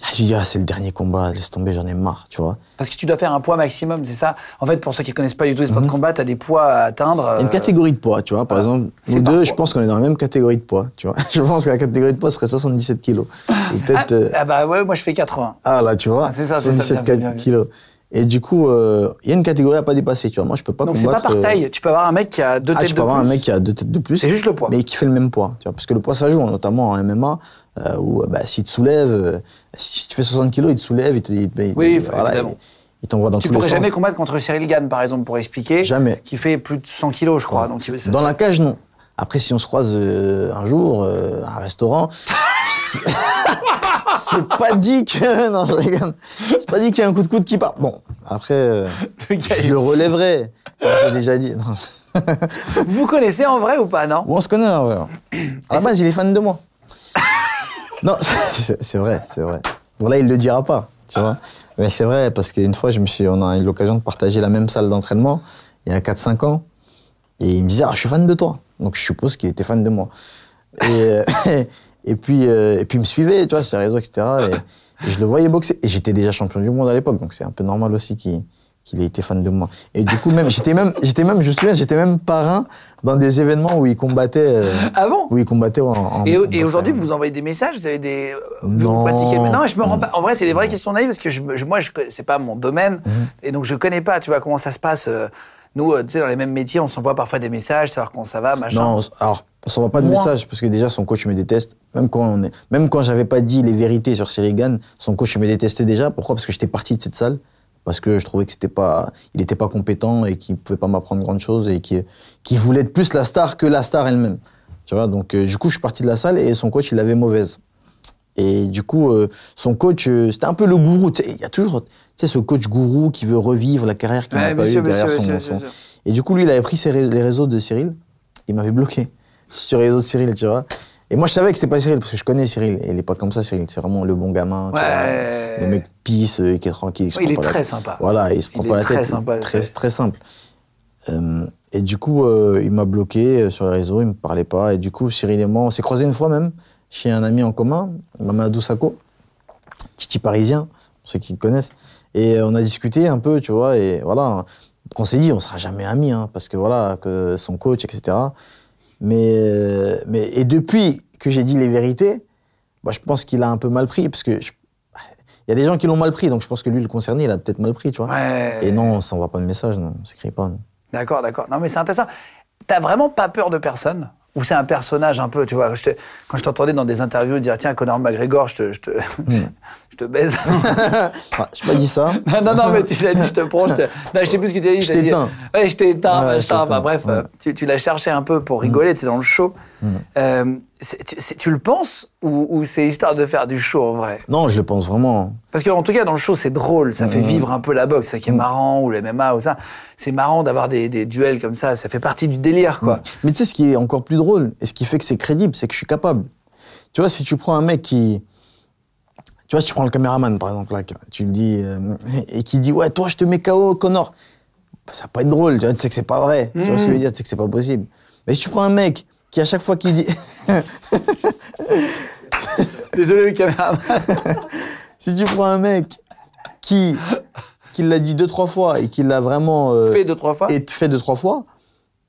Ah, Je dis, ah, c'est le dernier combat, laisse tomber, j'en ai marre, tu vois. Parce que tu dois faire un poids maximum, c'est ça? En fait, pour ceux qui connaissent pas du tout les sports de combat, t'as des poids à atteindre. Il y a une euh, catégorie de poids, tu vois. Par exemple, nous deux, poids. je pense qu'on est dans la même catégorie de poids, tu vois. Je pense que la catégorie de poids serait 77 kilos. Ou Ah, euh, ah bah ouais, moi je fais 80. Ah là, tu vois, Ah, c'est ça, c'est ça, 77 bien bien vu. kilos. Et du coup, euh, il y a une catégorie à pas dépasser, tu vois. Moi, je peux pas Donc c'est pas par euh, taille. Tu peux avoir un mec qui a deux Ah, têtes tu de peux avoir plus. un mec qui a deux têtes de plus. C'est juste le poids. Mais qui fait le même poids, tu vois. Parce que le poids, ça joue, notamment en MMA, euh, où bah, s'il te soulève, euh, si tu fais 60 kilos, il te soulève, il te- il te- il- Oui, il- voilà, évidemment. il- il t'envoie dans Tu tous les pourrais sens. jamais combattre contre Cyril Gann, par exemple, pour expliquer. Jamais. Qui fait plus de 100 kilos, je crois. Donc, tu- ça- Dans la cage, non. Après, si on se croise un jour à un restaurant, c'est pas dit que. Non, je rigole. C'est pas dit qu'il y a un coup de coude qui part. Bon, après, euh, Le gars est je le fou. relèverai. comme J'ai déjà dit. Non. Vous connaissez en vrai ou pas, non Ou on se connaît, en vrai. À la base, il est fan de moi. Non, c'est c'est vrai, c'est vrai. Bon, là, il le dira pas, tu vois. Mais c'est vrai, parce qu'une fois, je me suis, on a eu l'occasion de partager la même salle d'entraînement, il y a 4-5 ans. Et il me disait, ah, je suis fan de toi. Donc, je suppose qu'il était fan de moi. Et, euh, et, puis, euh, et puis, il me suivait, tu vois, sur les réseaux, etc. Et, et je le voyais boxer. Et j'étais déjà champion du monde à l'époque, donc c'est un peu normal aussi qu'il qu'il ait été fan de moi. Et du coup, même, j'étais même, j'étais même, je me souviens, j'étais même parrain dans des événements où il combattait. euh, Ah bon? où il combattait en. en- Et, aujourd'hui, vous envoyez des messages, vous avez des. vous Non. pratiquez mais Non, je me rends pas. En vrai, c'est des vraies questions naïves parce que je, me- je- moi, je, c'est pas mon domaine Mhm. et donc je connais pas. Tu vois comment ça se passe. euh, Nous, euh, tu sais, dans les mêmes métiers, on s'envoie parfois des messages, savoir comment ça va, machin. Non, alors, on s'envoie pas de Moi. message parce que déjà son coach me déteste. Même quand on est, même quand j'avais pas dit les vérités sur Cyril Gann, son coach me détestait déjà. Pourquoi? Parce que j'étais parti de cette salle parce que je trouvais que c'était pas, il était pas compétent et qu'il pouvait pas m'apprendre grand chose et qu'il qu'il voulait être plus la star que la star elle-même. Tu vois, donc euh, du coup je suis parti de la salle et son coach il l'avait mauvaise. Et du coup, euh, son coach, euh, c'était un peu le gourou. Tu sais, Il y a toujours sais, ce coach gourou qui veut revivre la carrière qu'il Ouais, n'a pas sûr, bien derrière sûr, son, sûr, son-. Et du coup, lui, il avait pris ses ré- les réseaux de Cyril. Il m'avait bloqué sur les réseaux de Cyril, tu vois. Et moi, je savais que c'était pas Cyril, parce que je connais Cyril. Et il est pas comme ça, Cyril. C'est vraiment le bon gamin. tu Ouais. vois. Le mec pisse, euh, qui est tranquille. se Ouais, il est pas très sympa. Voilà, il se prend Il pas la très tête. sympa, Très, c'est- très simple. Euh, et du coup, euh, il m'a bloqué sur les réseaux, il me parlait pas. Et du coup, Cyril et moi, on s'est croisés une fois même, chez un ami en commun, Mamadou Sako, Titi parisien, pour ceux qui le connaissent. Et on a discuté un peu, tu vois, et voilà. On s'est dit, on sera jamais amis, hein, parce que voilà, que son coach, etc. Mais, mais et depuis que j'ai dit les vérités, bah, je pense qu'il a un peu mal pris, parce que je- il y a des gens qui l'ont mal pris, donc je pense que lui, le concerné, il a peut-être mal pris, tu vois. Ouais. Et non, on s'envoie pas de message, non, on s'écrit pas. D'accord, d'accord. Non, mais c'est intéressant. T'as vraiment pas peur de personne? Ou c'est un personnage un peu, tu vois. je quand je t'entendais dans des interviews dire tiens, Conor McGregor, je te, je te, je te baise. Ah, pas dit ça. non, non, mais tu l'as dit, je te prends. Je te... Non, je sais plus ce que tu as dit. Je t'éteins. Ouais, je t'ai éteint, Ouais, Enfin, bref, ouais. euh, tu, tu l'as cherché un peu pour rigoler, tu sais, dans le show. Euh, c'est- tu, tu le penses ou, ou c'est histoire de faire du show en vrai? Non, je le pense vraiment. Parce qu'en tout cas, dans le show, c'est drôle, ça fait vivre un peu la boxe, ça qui est marrant, ou le MMA, ou ça. C'est marrant d'avoir des, des duels comme ça, ça fait partie du délire, quoi. Mais tu sais, ce qui est encore plus drôle, et ce qui fait que c'est crédible, c'est que je suis capable. Tu vois, si tu prends un mec qui. Tu vois, si tu prends le caméraman, par exemple, là, tu le dis, euh, et qui dit, ouais, toi, je te mets KO, Connor. Ça va pas être drôle, tu vois, tu sais que c'est pas vrai. Tu vois ce que je veux dire, tu sais que c'est pas possible. Mais si tu prends un mec qui, à chaque fois qu'il dit. Désolé, le caméraman. si tu prends un mec qui, qui l'a dit deux, trois fois et qui l'a vraiment. euh, Fait deux, trois fois. et fait deux, trois fois,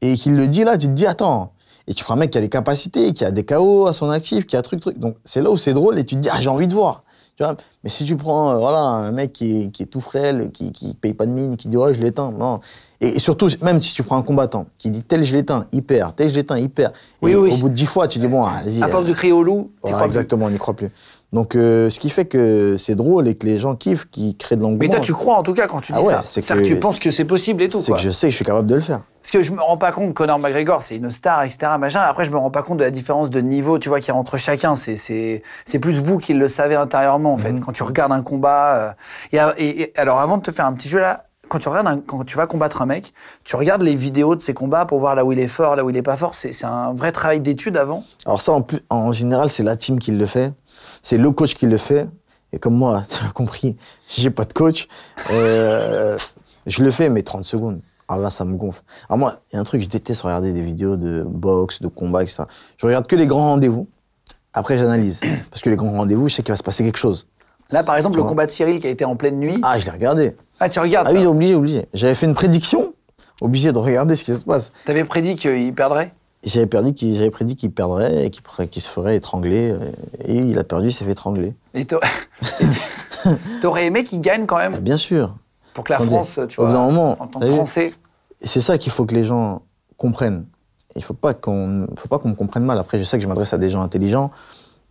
et qu'il le dit là, tu te dis, attends. Et tu prends un mec qui a des capacités, qui a des KO à son actif, qui a truc, truc. Donc c'est là où c'est drôle et tu te dis, ah, j'ai envie de voir. Tu vois Mais si tu prends euh, voilà, un mec qui est, qui est tout frêle, qui, qui paye pas de mine, qui dit, ouais, je l'éteins. Non. Et, surtout, même si tu prends un combattant qui dit, tel je l'éteins, il perd, tel je l'éteins, il perd. Oui, et oui. Au bout de dix fois, tu dis, bon, vas-y. À force euh, de crier au loup, tu voilà, crois plus. exactement, on n'y croit plus. Donc, euh, ce qui fait que c'est drôle et que les gens kiffent, qui créent de l'engouement. Mais toi, tu crois en tout cas quand tu dis Ah ouais, ça. c'est que tu penses que c'est possible et tout, C'est que je sais que je suis capable de le faire. Parce que je me rends pas compte, Conor McGregor, c'est une star, etc. Machin. Après, je me rends pas compte de la différence de niveau, tu vois, qu'il y a entre chacun. C'est, plus vous qui le savez intérieurement, en fait. Mhm. Quand tu regardes un combat. euh, et- alors, avant de te faire un petit jeu là, quand tu regardes, quand tu vas combattre un mec, tu regardes les vidéos de ses combats pour voir là où il est fort, là où il est pas fort. C'est, un vrai travail d'étude avant. Alors ça, en, général, c'est la team qui le fait. C'est le coach qui le fait. Et comme moi, tu as compris, j'ai pas de coach. euh, je le fais, mais 30 secondes. Alors là, ça me gonfle. Alors moi, il y a un truc, je déteste regarder des vidéos de boxe, de combat, etc. Je regarde que les grands rendez-vous. Après, j'analyse. Parce que les grands rendez-vous, je sais qu'il va se passer quelque chose. Là, par exemple, le combat de Cyril qui a été en pleine nuit. Ah, je l'ai regardé. Ah, tu regardes Ah ça. oui, obligé, obligé. J'avais fait une prédiction. Obligé de regarder ce qui se passe. T'avais prédit qu'il perdrait? J'avais perdu qu'il- j'avais prédit qu'il perdrait et qu'il se ferait étrangler. Et il a perdu, il s'est fait étrangler. Et t'a- t'aurais aimé qu'il gagne quand même? Ah, bien sûr. pour que la Attendez, France, tu au vois, bout d'un moment, en tant t'as que vu Français. Et c'est ça qu'il faut que les gens comprennent. Il faut pas qu'on, faut pas qu'on me comprenne mal. Après, je sais que je m'adresse à des gens intelligents.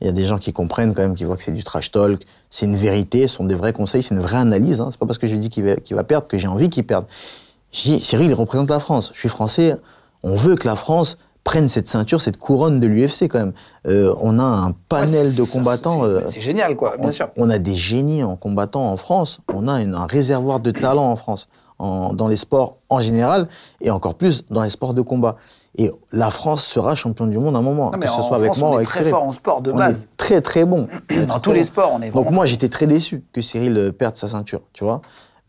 Il y a des gens qui comprennent quand même, qui voient que c'est du trash talk. C'est une vérité, ce sont des vrais conseils, c'est une vraie analyse. Hein. C'est pas parce que je dis qu'il va, va perdre que j'ai envie qu'il perde. Dis, Cyril, il représente la France. Je suis français. On veut que la France prenne cette ceinture, cette couronne de l'UFC quand même. Euh, on a un panel Ouais, de combattants. c'est- euh, C'est génial, quoi, bien on, sûr. on a des génies en combattant en France. On a une- un réservoir de talent en France, en- dans les sports en général, et encore plus dans les sports de combat. Et la France sera champion du monde à un moment, Non, que ce soit avec France, moi on ou est avec très Cyril. fort en sport de on base. est très très bon. Dans tous les sports, on est Donc moi, j'étais très déçu que Cyril euh, perde sa ceinture, tu vois.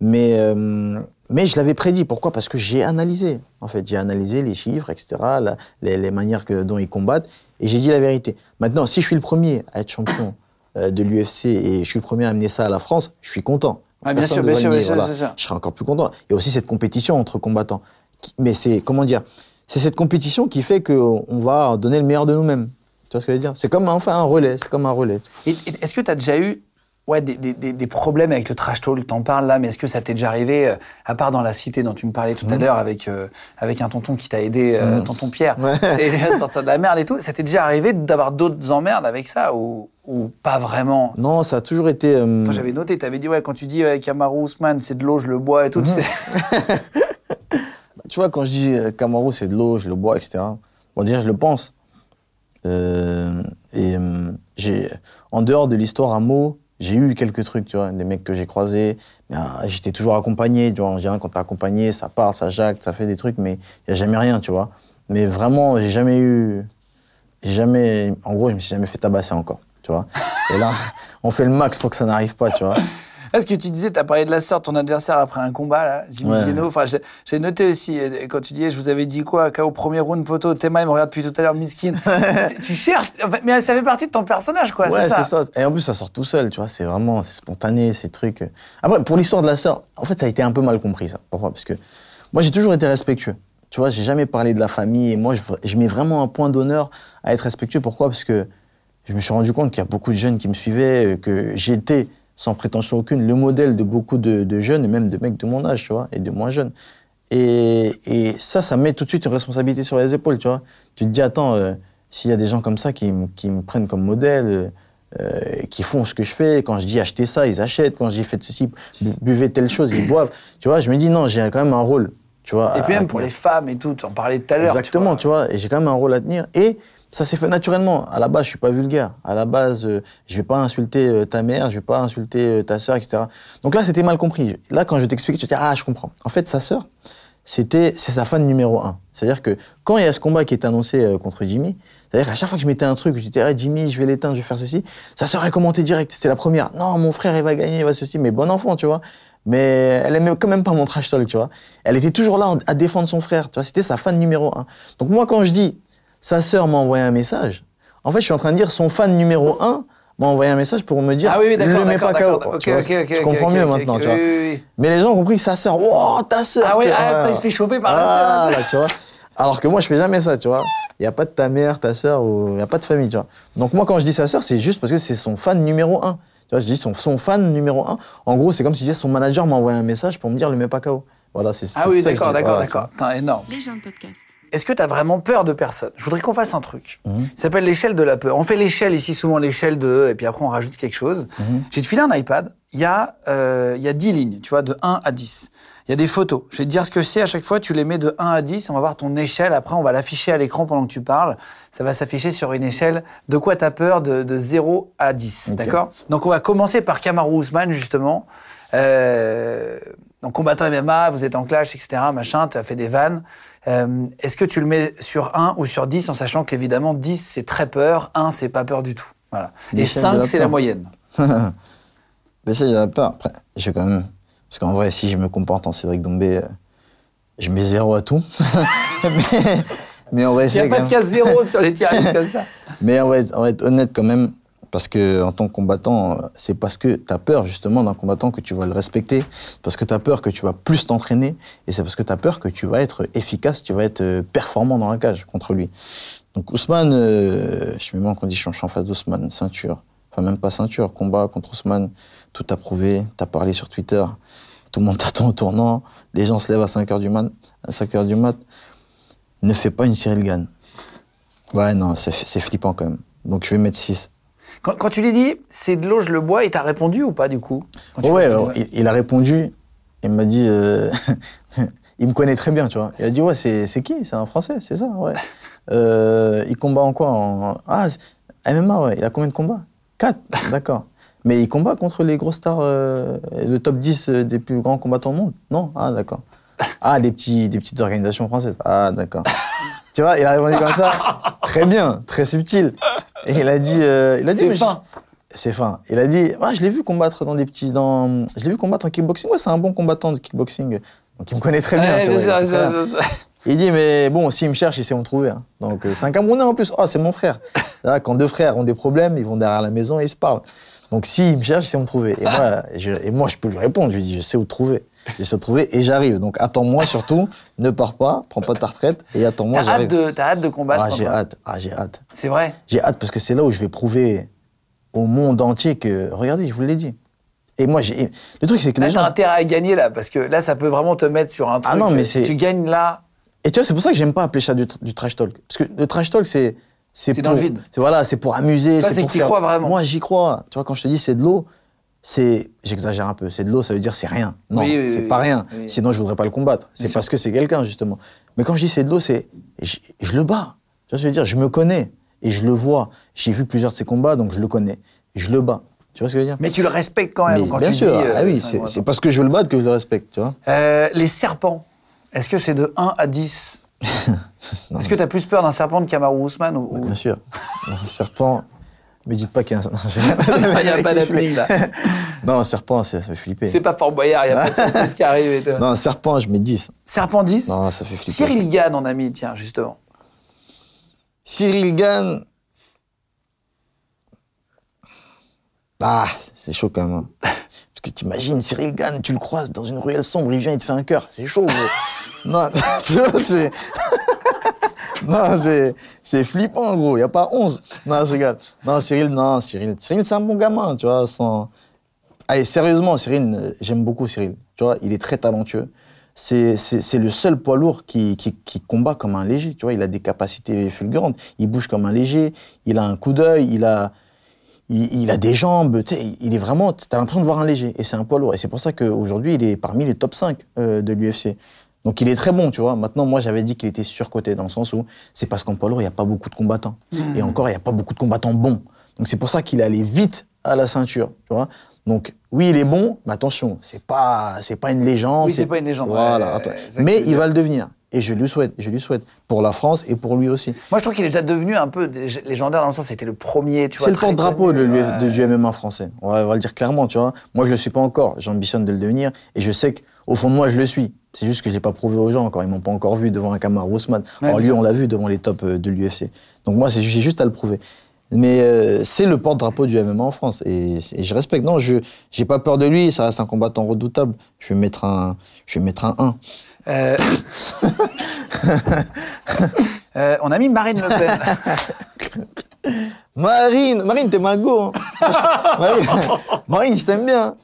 Mais, euh, mais je l'avais prédit. Pourquoi? Parce que j'ai analysé. En fait, j'ai analysé les chiffres, etc., la- les, les manières que, dont ils combattent, et j'ai dit la vérité. Maintenant, si je suis le premier à être champion euh, de l'UFC et je suis le premier à amener ça à la France, je suis content. Ah, bien sûr, bien sûr, voilà. Je serai encore plus content. A aussi cette compétition entre combattants. Mais c'est, comment dire, c'est cette compétition qui fait qu'on va donner le meilleur de nous-mêmes. Tu vois ce que je veux dire? C'est comme enfin un relais, c'est comme un relais. Et- et Est-ce que tu as déjà eu ouais, des, des- des- problèmes avec le trash talk? T'en parles là, mais est-ce que ça t'est déjà arrivé, euh, à part dans la cité dont tu me parlais tout à l'heure, avec, euh, avec un tonton qui t'a aidé, euh, tonton Pierre, Ouais. sortir de la merde et tout? Ça t'est déjà arrivé d'avoir d'autres emmerdes avec ça ou, ou pas vraiment? Non, ça a toujours été. euh, Toi, j'avais noté, t'avais dit, ouais, quand tu dis Kamaru Ousmane, c'est de l'eau, je le bois et tout, tu sais. Tu vois, quand je dis euh, Kamaru, c'est de l'eau, je le bois, etc. Bon, déjà, je le pense. Euh, et euh, j'ai, en dehors de l'histoire à mots, j'ai eu quelques trucs, tu vois, des mecs que j'ai croisés. Ah, j'étais toujours accompagné, tu vois. En général, quand t'es accompagné, ça part, ça jacte, ça fait des trucs, mais il n'y a jamais rien, tu vois. Mais vraiment, j'ai jamais eu. J'ai jamais. En gros, je me suis jamais fait tabasser encore, tu vois. Et là, on fait le max pour que ça n'arrive pas, tu vois. Est-ce que tu disais, tu as parlé de la sœur ton adversaire après un combat, là, Jimmy Ouais. Geno? Enfin, j'ai- noté aussi, euh, quand tu disais, je vous avais dit quoi, KO premier round, poteau, Théma, il me regarde depuis tout à l'heure, miskin. tu cherches, mais ça fait partie de ton personnage, quoi, Ouais, c'est ça. ça. Et en plus, ça sort tout seul, tu vois. C'est vraiment, c'est spontané, ces trucs. Après, pour l'histoire de la sœur, en fait, ça a été un peu mal compris, ça. Pourquoi? Parce que moi, j'ai toujours été respectueux. Tu vois, j'ai jamais parlé de la famille. Et moi, je, je mets vraiment un point d'honneur à être respectueux. Pourquoi? Parce que je me suis rendu compte qu'il y a beaucoup de jeunes qui me suivaient, euh, que j'étais, sans prétention aucune, le modèle de beaucoup de, de jeunes, et même de mecs de mon âge, tu vois, et de moins jeunes. Et, et ça, ça met tout de suite une responsabilité sur les épaules, tu vois. Tu te dis, attends, euh, s'il y a des gens comme ça qui, me- qui me prennent comme modèle, euh, qui font ce que je fais, quand je dis acheter ça, ils achètent, quand je dis faites ceci, bu- buvez telle chose, ils boivent. Tu vois, je me dis, non, j'ai quand même un rôle, tu vois. Et puis même pour les femmes et tout, tu en parlais tout à l'heure. Exactement, tu vois. et j'ai quand même un rôle à tenir. Et ça s'est fait naturellement. À la base, je suis pas vulgaire. À la base, euh, je vais pas insulter euh, ta mère, je vais pas insulter euh, ta sœur, etc. Donc là, c'était mal compris. Là, quand je t'explique, tu te dis, ah, je comprends. En fait, sa sœur, c'était, c'est sa fan numéro un. C'est-à-dire que quand il y a ce combat qui est annoncé euh, contre Jimmy, c'est-à-dire qu'à chaque fois que je mettais un truc, je disais, ah, Jimmy, je vais l'éteindre, je vais faire ceci, sa sœur, elle commentait direct. C'était la première. Non, mon frère, il va gagner, il va ceci. Mais bon enfant, tu vois. Mais elle aimait quand même pas mon trash talk, tu vois. Elle était toujours là à défendre son frère, tu vois. C'était sa fan numéro un. Donc moi, quand je dis, sa sœur m'a envoyé un message, en fait, je suis en train de dire, son fan numéro un m'a envoyé un message pour me dire, Ah oui, oui, le mets pas KO. d'accord. Tu Ok, vois, ok, ok, je comprends mieux maintenant, tu vois. oui, oui, oui. Mais les gens ont compris sa sœur. Wow, ta sœur. Ah vois. ah, il se fait chauffer par la Voilà, sœur. tu vois. Alors que moi, je fais jamais ça, tu vois. Il n'y a pas de ta mère, ta sœur, ou il n'y a pas de famille, tu vois. Donc moi, quand je dis sa sœur, c'est juste parce que c'est son fan numéro un. Tu vois, je dis son, son fan numéro un. En gros, c'est comme si je disais, son manager m'a envoyé un message pour me dire, le mets pas KO. Voilà, c'est Ah oui, d'accord, d'accord, d'accord. Énorme. Les gens de podcast. Est-ce que tu as vraiment peur de personne? Je voudrais qu'on fasse un truc. Mhm. Ça s'appelle l'échelle de la peur. On fait l'échelle ici, souvent l'échelle de, et puis après on rajoute quelque chose. Mhm. J'ai te filé un iPad, il y, a, euh, il y a 10 lignes, tu vois, de 1 à 10. Il y a des photos. Je vais te dire ce que c'est à chaque fois, tu les mets de 1 à 10, on va voir ton échelle, après on va l'afficher à l'écran pendant que tu parles. Ça va s'afficher sur une échelle de quoi tu as peur de, de 0 à 10, Ok. d'accord? Donc on va commencer par Kamaru Ousmane, justement. Euh, donc combattant MMA, vous êtes en clash, etc., machin, tu as fait des vannes. Euh, Est-ce que tu le mets sur 1 ou sur 10 en sachant qu'évidemment 10 c'est très peur, 1 c'est pas peur du tout? Voilà. Et L'échelle de 5 la c'est la moyenne. Mais ça, il a peur. Après, j'ai quand même. Parce qu'en vrai, si je me comporte en Cédric Dombé, je mets zéro à tout. mais, mais on va Il n'y a pas de même. case 0 sur les tirs comme ça. Mais on va, être, on va être honnête quand même, parce que en tant que combattant, c'est parce que tu as peur justement d'un combattant que tu vas le respecter, parce que tu as peur que tu vas plus t'entraîner, et c'est parce que tu as peur que tu vas être efficace, tu vas être euh, performant dans la cage contre lui. Donc Ousmane, euh, je me mets en condition, je suis en face d'Ousmane, ceinture, enfin même pas ceinture, combat contre Ousmane, tout a prouvé, tu as parlé sur Twitter, tout le monde t'attend au tournant, les gens se lèvent à 5h du mat, à 5h du mat, ne fais pas une Cyril Gann. Ouais, non, c'est flippant quand même. Donc je vais mettre 6. Quand, quand tu lui dis c'est de l'eau, je le bois, il t'a répondu ou pas du coup tu ouais, alors, il, il a répondu, il m'a dit, euh, il me connaît très bien, tu vois. Il a dit, ouais, c'est qui? C'est un Français, c'est ça, ouais. Euh, il combat en quoi? En... Ah, MMA, ouais. Il a combien de combats? 4, d'accord. Mais il combat contre les grosses stars, euh, le top 10 des plus grands combattants au monde? Non? Ah, d'accord. Ah, petits, des petites organisations françaises Ah, d'accord. Tu vois, il a répondu comme ça, très bien, très subtil. Et il a dit... euh, il a dit C'est fin. c'est fin. Il a dit, ah, je l'ai vu combattre dans des petits, dans, je l'ai vu combattre en kickboxing. Ouais, c'est un bon combattant de kickboxing. Donc il me connaît très bien. Ouais, tu vois. Il dit, mais bon, s'il me cherche, il sait où me trouver. hein. Donc euh, c'est un Camerounais en plus. Ah, c'est mon frère. Là, quand deux frères ont des problèmes, ils vont derrière la maison et ils se parlent. Donc s'il me cherche, il sait où me trouver. Et moi, je, et moi, je peux lui répondre. Je lui dis, je sais où te trouver. Je te trouver et j'arrive. Donc attends-moi surtout. ne pars pas, prends pas ta retraite et attends-moi. T'as hâte, de, t'as hâte de combattre Ah, j'ai hâte. Ah, j'ai hâte. C'est vrai J'ai hâte parce que c'est là où je vais prouver au monde entier que, regardez, je vous l'ai dit. Et moi, j'ai. Le truc, c'est que Là, les t'as gens. intérêt à gagner là, parce que là, ça peut vraiment te mettre sur un truc. Ah non, mais euh, c'est- Tu gagnes là. Et tu vois, c'est pour ça que j'aime pas appeler ça du, du trash talk. Parce que le trash talk, c'est. C'est pour- dans le vide. c'est- Voilà, c'est pour amuser. Toi, c'est pour que faire- crois vraiment. Moi, j'y crois. Tu vois, quand je te dis c'est de l'eau, c'est. J'exagère un peu. C'est de l'eau, ça veut dire c'est rien. Non, Oui, oui, c'est oui, pas rien. Sinon, je voudrais pas le combattre. C'est parce que c'est quelqu'un, justement. Mais quand je dis c'est de l'eau, c'est. Je, je le bats. Tu vois ce que je veux dire? Je me connais. Et je le vois. J'ai vu plusieurs de ses combats, donc je le connais. Et je le bats. Tu vois ce que je veux dire? Mais tu le respectes quand même Mais quand bien tu sûr, dis. euh, ah oui, c'est parce que je veux le battre que je le respecte, tu vois. Euh, les serpents, est-ce que c'est de 1 à 10 Non, Est-ce que tu as plus peur d'un serpent de Kamaru Ousmane ou... ou- Bien sûr. Un serpent, me dites pas qu'il y a un... Il y a pas d'apnée, là. Non, un serpent, ça, ça fait flipper. C'est pas Fort Boyard, il n'y a pas de surprise qui arrive et tout. Non, un serpent, je mets 10. Serpent 10 Non, ça fait flipper. Cyril Gann en ami, tiens, justement. Cyril Gann. Ah, c'est chaud quand même. hein. Parce que t'imagines, Cyril Gann, tu le croises dans une ruelle sombre, il vient, il te fait un cœur. C'est chaud, gros. non, tu vois, c'est. Non, c'est, flippant, gros. Il n'y a pas 11. Non, je regarde. Non, Cyril, non, Cyril. Cyril, c'est un bon gamin, tu vois. Sans... Allez, sérieusement, Cyril, euh, j'aime beaucoup Cyril. Tu vois, il est très talentueux. c'est le seul poids lourd qui, qui, combat comme un léger. Tu vois, il a des capacités fulgurantes. Il bouge comme un léger. Il a un coup d'œil. Il a, il a des jambes. Tu sais, il est vraiment. T'as l'impression de voir un léger. Et c'est un poids lourd. Et c'est pour ça qu'aujourd'hui, il est parmi les top 5 euh, de l'UFC. Donc il est très bon, tu vois. Maintenant, moi, j'avais dit qu'il était surcoté dans le sens où c'est parce qu'en poids lourd, il n'y a pas beaucoup de combattants. Et encore, il n'y a pas beaucoup de combattants bons. Donc c'est pour ça qu'il est allé vite à la ceinture, tu vois. Donc oui, il est bon, mais attention, c'est pas, c'est pas une légende. Oui, c'est pas une légende, Voilà. ouais, que mais il va le devenir. Et je lui souhaite, je lui souhaite pour la France et pour lui aussi. Moi, je trouve qu'il est déjà devenu un peu légendaire dans le sens, c'était le premier, tu vois. C'est le porte-drapeau de, ouais. du MMA français. On va, on va le dire clairement, tu vois. Moi, je le suis pas encore. J'ambitionne de le devenir. Et je sais qu'au fond de moi, je le suis. C'est juste que je l'ai pas prouvé aux gens encore. Ils m'ont pas encore vu devant un Kamar Ousmane. Ouais, Alors lui, on l'a vu devant les tops euh, de l'UFC. Donc moi, j'ai juste à le prouver. Mais euh, c'est le porte-drapeau du MMA en France. Et, et je respecte. Non, je j'ai pas peur de lui. Ça reste un combattant redoutable. Je vais mettre un, je vais mettre un 1. Euh, euh, on a mis Marine Le Pen. Marine, Marine, t'es mago. Hein. Marine, Marine, je t'aime bien.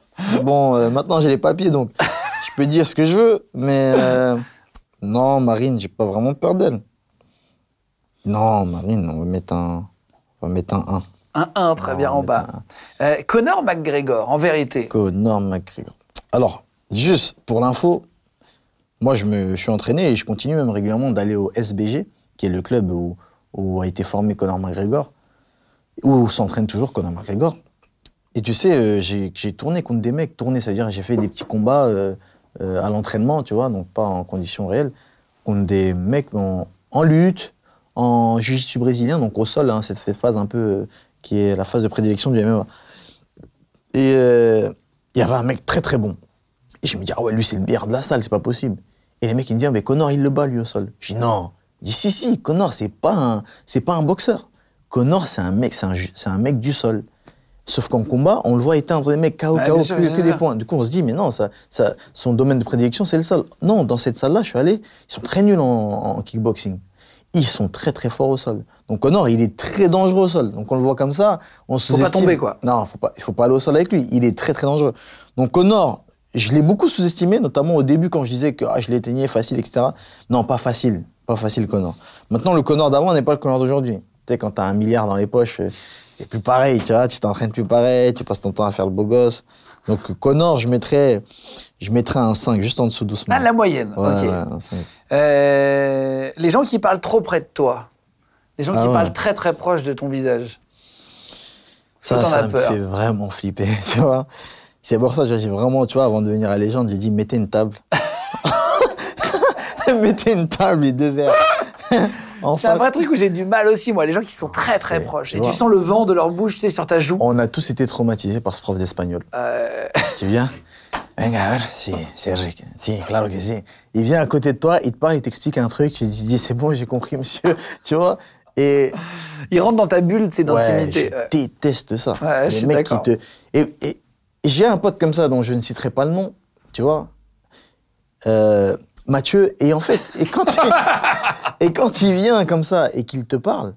Bon, maintenant j'ai les papiers, donc peux dire ce que je veux, mais euh, non, Marine, j'ai pas vraiment peur d'elle. Non, Marine, on va mettre un, on va mettre un 1. Un 1, très Non, bien en bas. Euh, Conor McGregor, en vérité. Conor McGregor. Alors, juste pour l'info, moi je me je suis entraîné et je continue même régulièrement d'aller au SBG, qui est le club où, où a été formé Conor McGregor, où s'entraîne toujours Conor McGregor. Et tu sais, euh, j'ai j'ai tourné contre des mecs, tourné, c'est-à-dire j'ai fait des petits combats euh, euh, à l'entraînement, tu vois, donc pas en conditions réelles, contre des mecs en, en lutte, en jiu-jitsu brésilien, donc au sol, hein, cette phase un peu euh, qui est la phase de prédilection du MMA. Et euh, il y avait un mec très très bon. Et je me dis, ah ouais, lui c'est le meilleur de la salle, c'est pas possible. Et les mecs ils me disent, mais Connor il le bat lui au sol. Je dis, non. Il dit, si, si, Connor c'est pas un, pas un boxeur. Connor c'est un mec, c'est un, un mec du sol. Sauf qu'en combat, on le voit éteindre des mecs KO, Ouais, KO, sûr, que, des points. Du coup, on se dit, mais non, ça, ça, son domaine de prédilection, c'est le sol. Non, dans cette salle-là, je suis allé, ils sont très nuls en, en kickboxing. Ils sont très très forts au sol. Donc Connor, il est très dangereux au sol. Donc on le voit comme ça, on se Faut pas tomber, quoi. Non, faut pas, il faut pas aller au sol avec lui. Il est très très dangereux. Donc Connor, je l'ai beaucoup sous-estimé, notamment au début quand je disais que ah, je l'éteignais facile, etc. Non, pas facile, pas facile Connor. Maintenant, le Connor d'avant n'est pas le Connor d'aujourd'hui. Tu sais, quand t'as un milliard dans les poches, euh, c'est plus pareil, tu vois. Tu t'entraînes plus pareil, tu passes ton temps à faire le beau gosse. Donc Connor, je mettrais, je mettrais un 5, juste en dessous doucement. Ah, la moyenne, Ouais, ok. ouais, un 5. Euh, les gens qui parlent trop près de toi. Les gens Ah qui ouais. parlent très très proche de ton visage. Ça, ça me fait vraiment flipper, tu vois. C'est pour ça que j'ai vraiment, tu vois, avant de devenir la légende, j'ai dit mettez une table. mettez une table et deux verres. En C'est un vrai truc où j'ai du mal aussi, moi. Les gens qui sont très très c'est- proches. Et tu sens le vent de leur bouche, tu sais, sur ta joue. On a tous été traumatisés par ce prof d'espagnol. Euh, Tu viens Venga, a ver, si, c'est Eric. Si, claro que si. Il vient à côté de toi, il te parle, il t'explique un truc, tu lui dis c'est bon, j'ai compris, monsieur. Tu vois? Et ils rentrent dans ta bulle, c'est Ouais, d'intimité. je Ouais. déteste ça. Ouais, je Les mecs qui te... Et, j'ai un pote comme ça dont je ne citerai pas le nom, tu vois? Euh, Mathieu, et en fait, et quand, il, et quand il vient comme ça et qu'il te parle,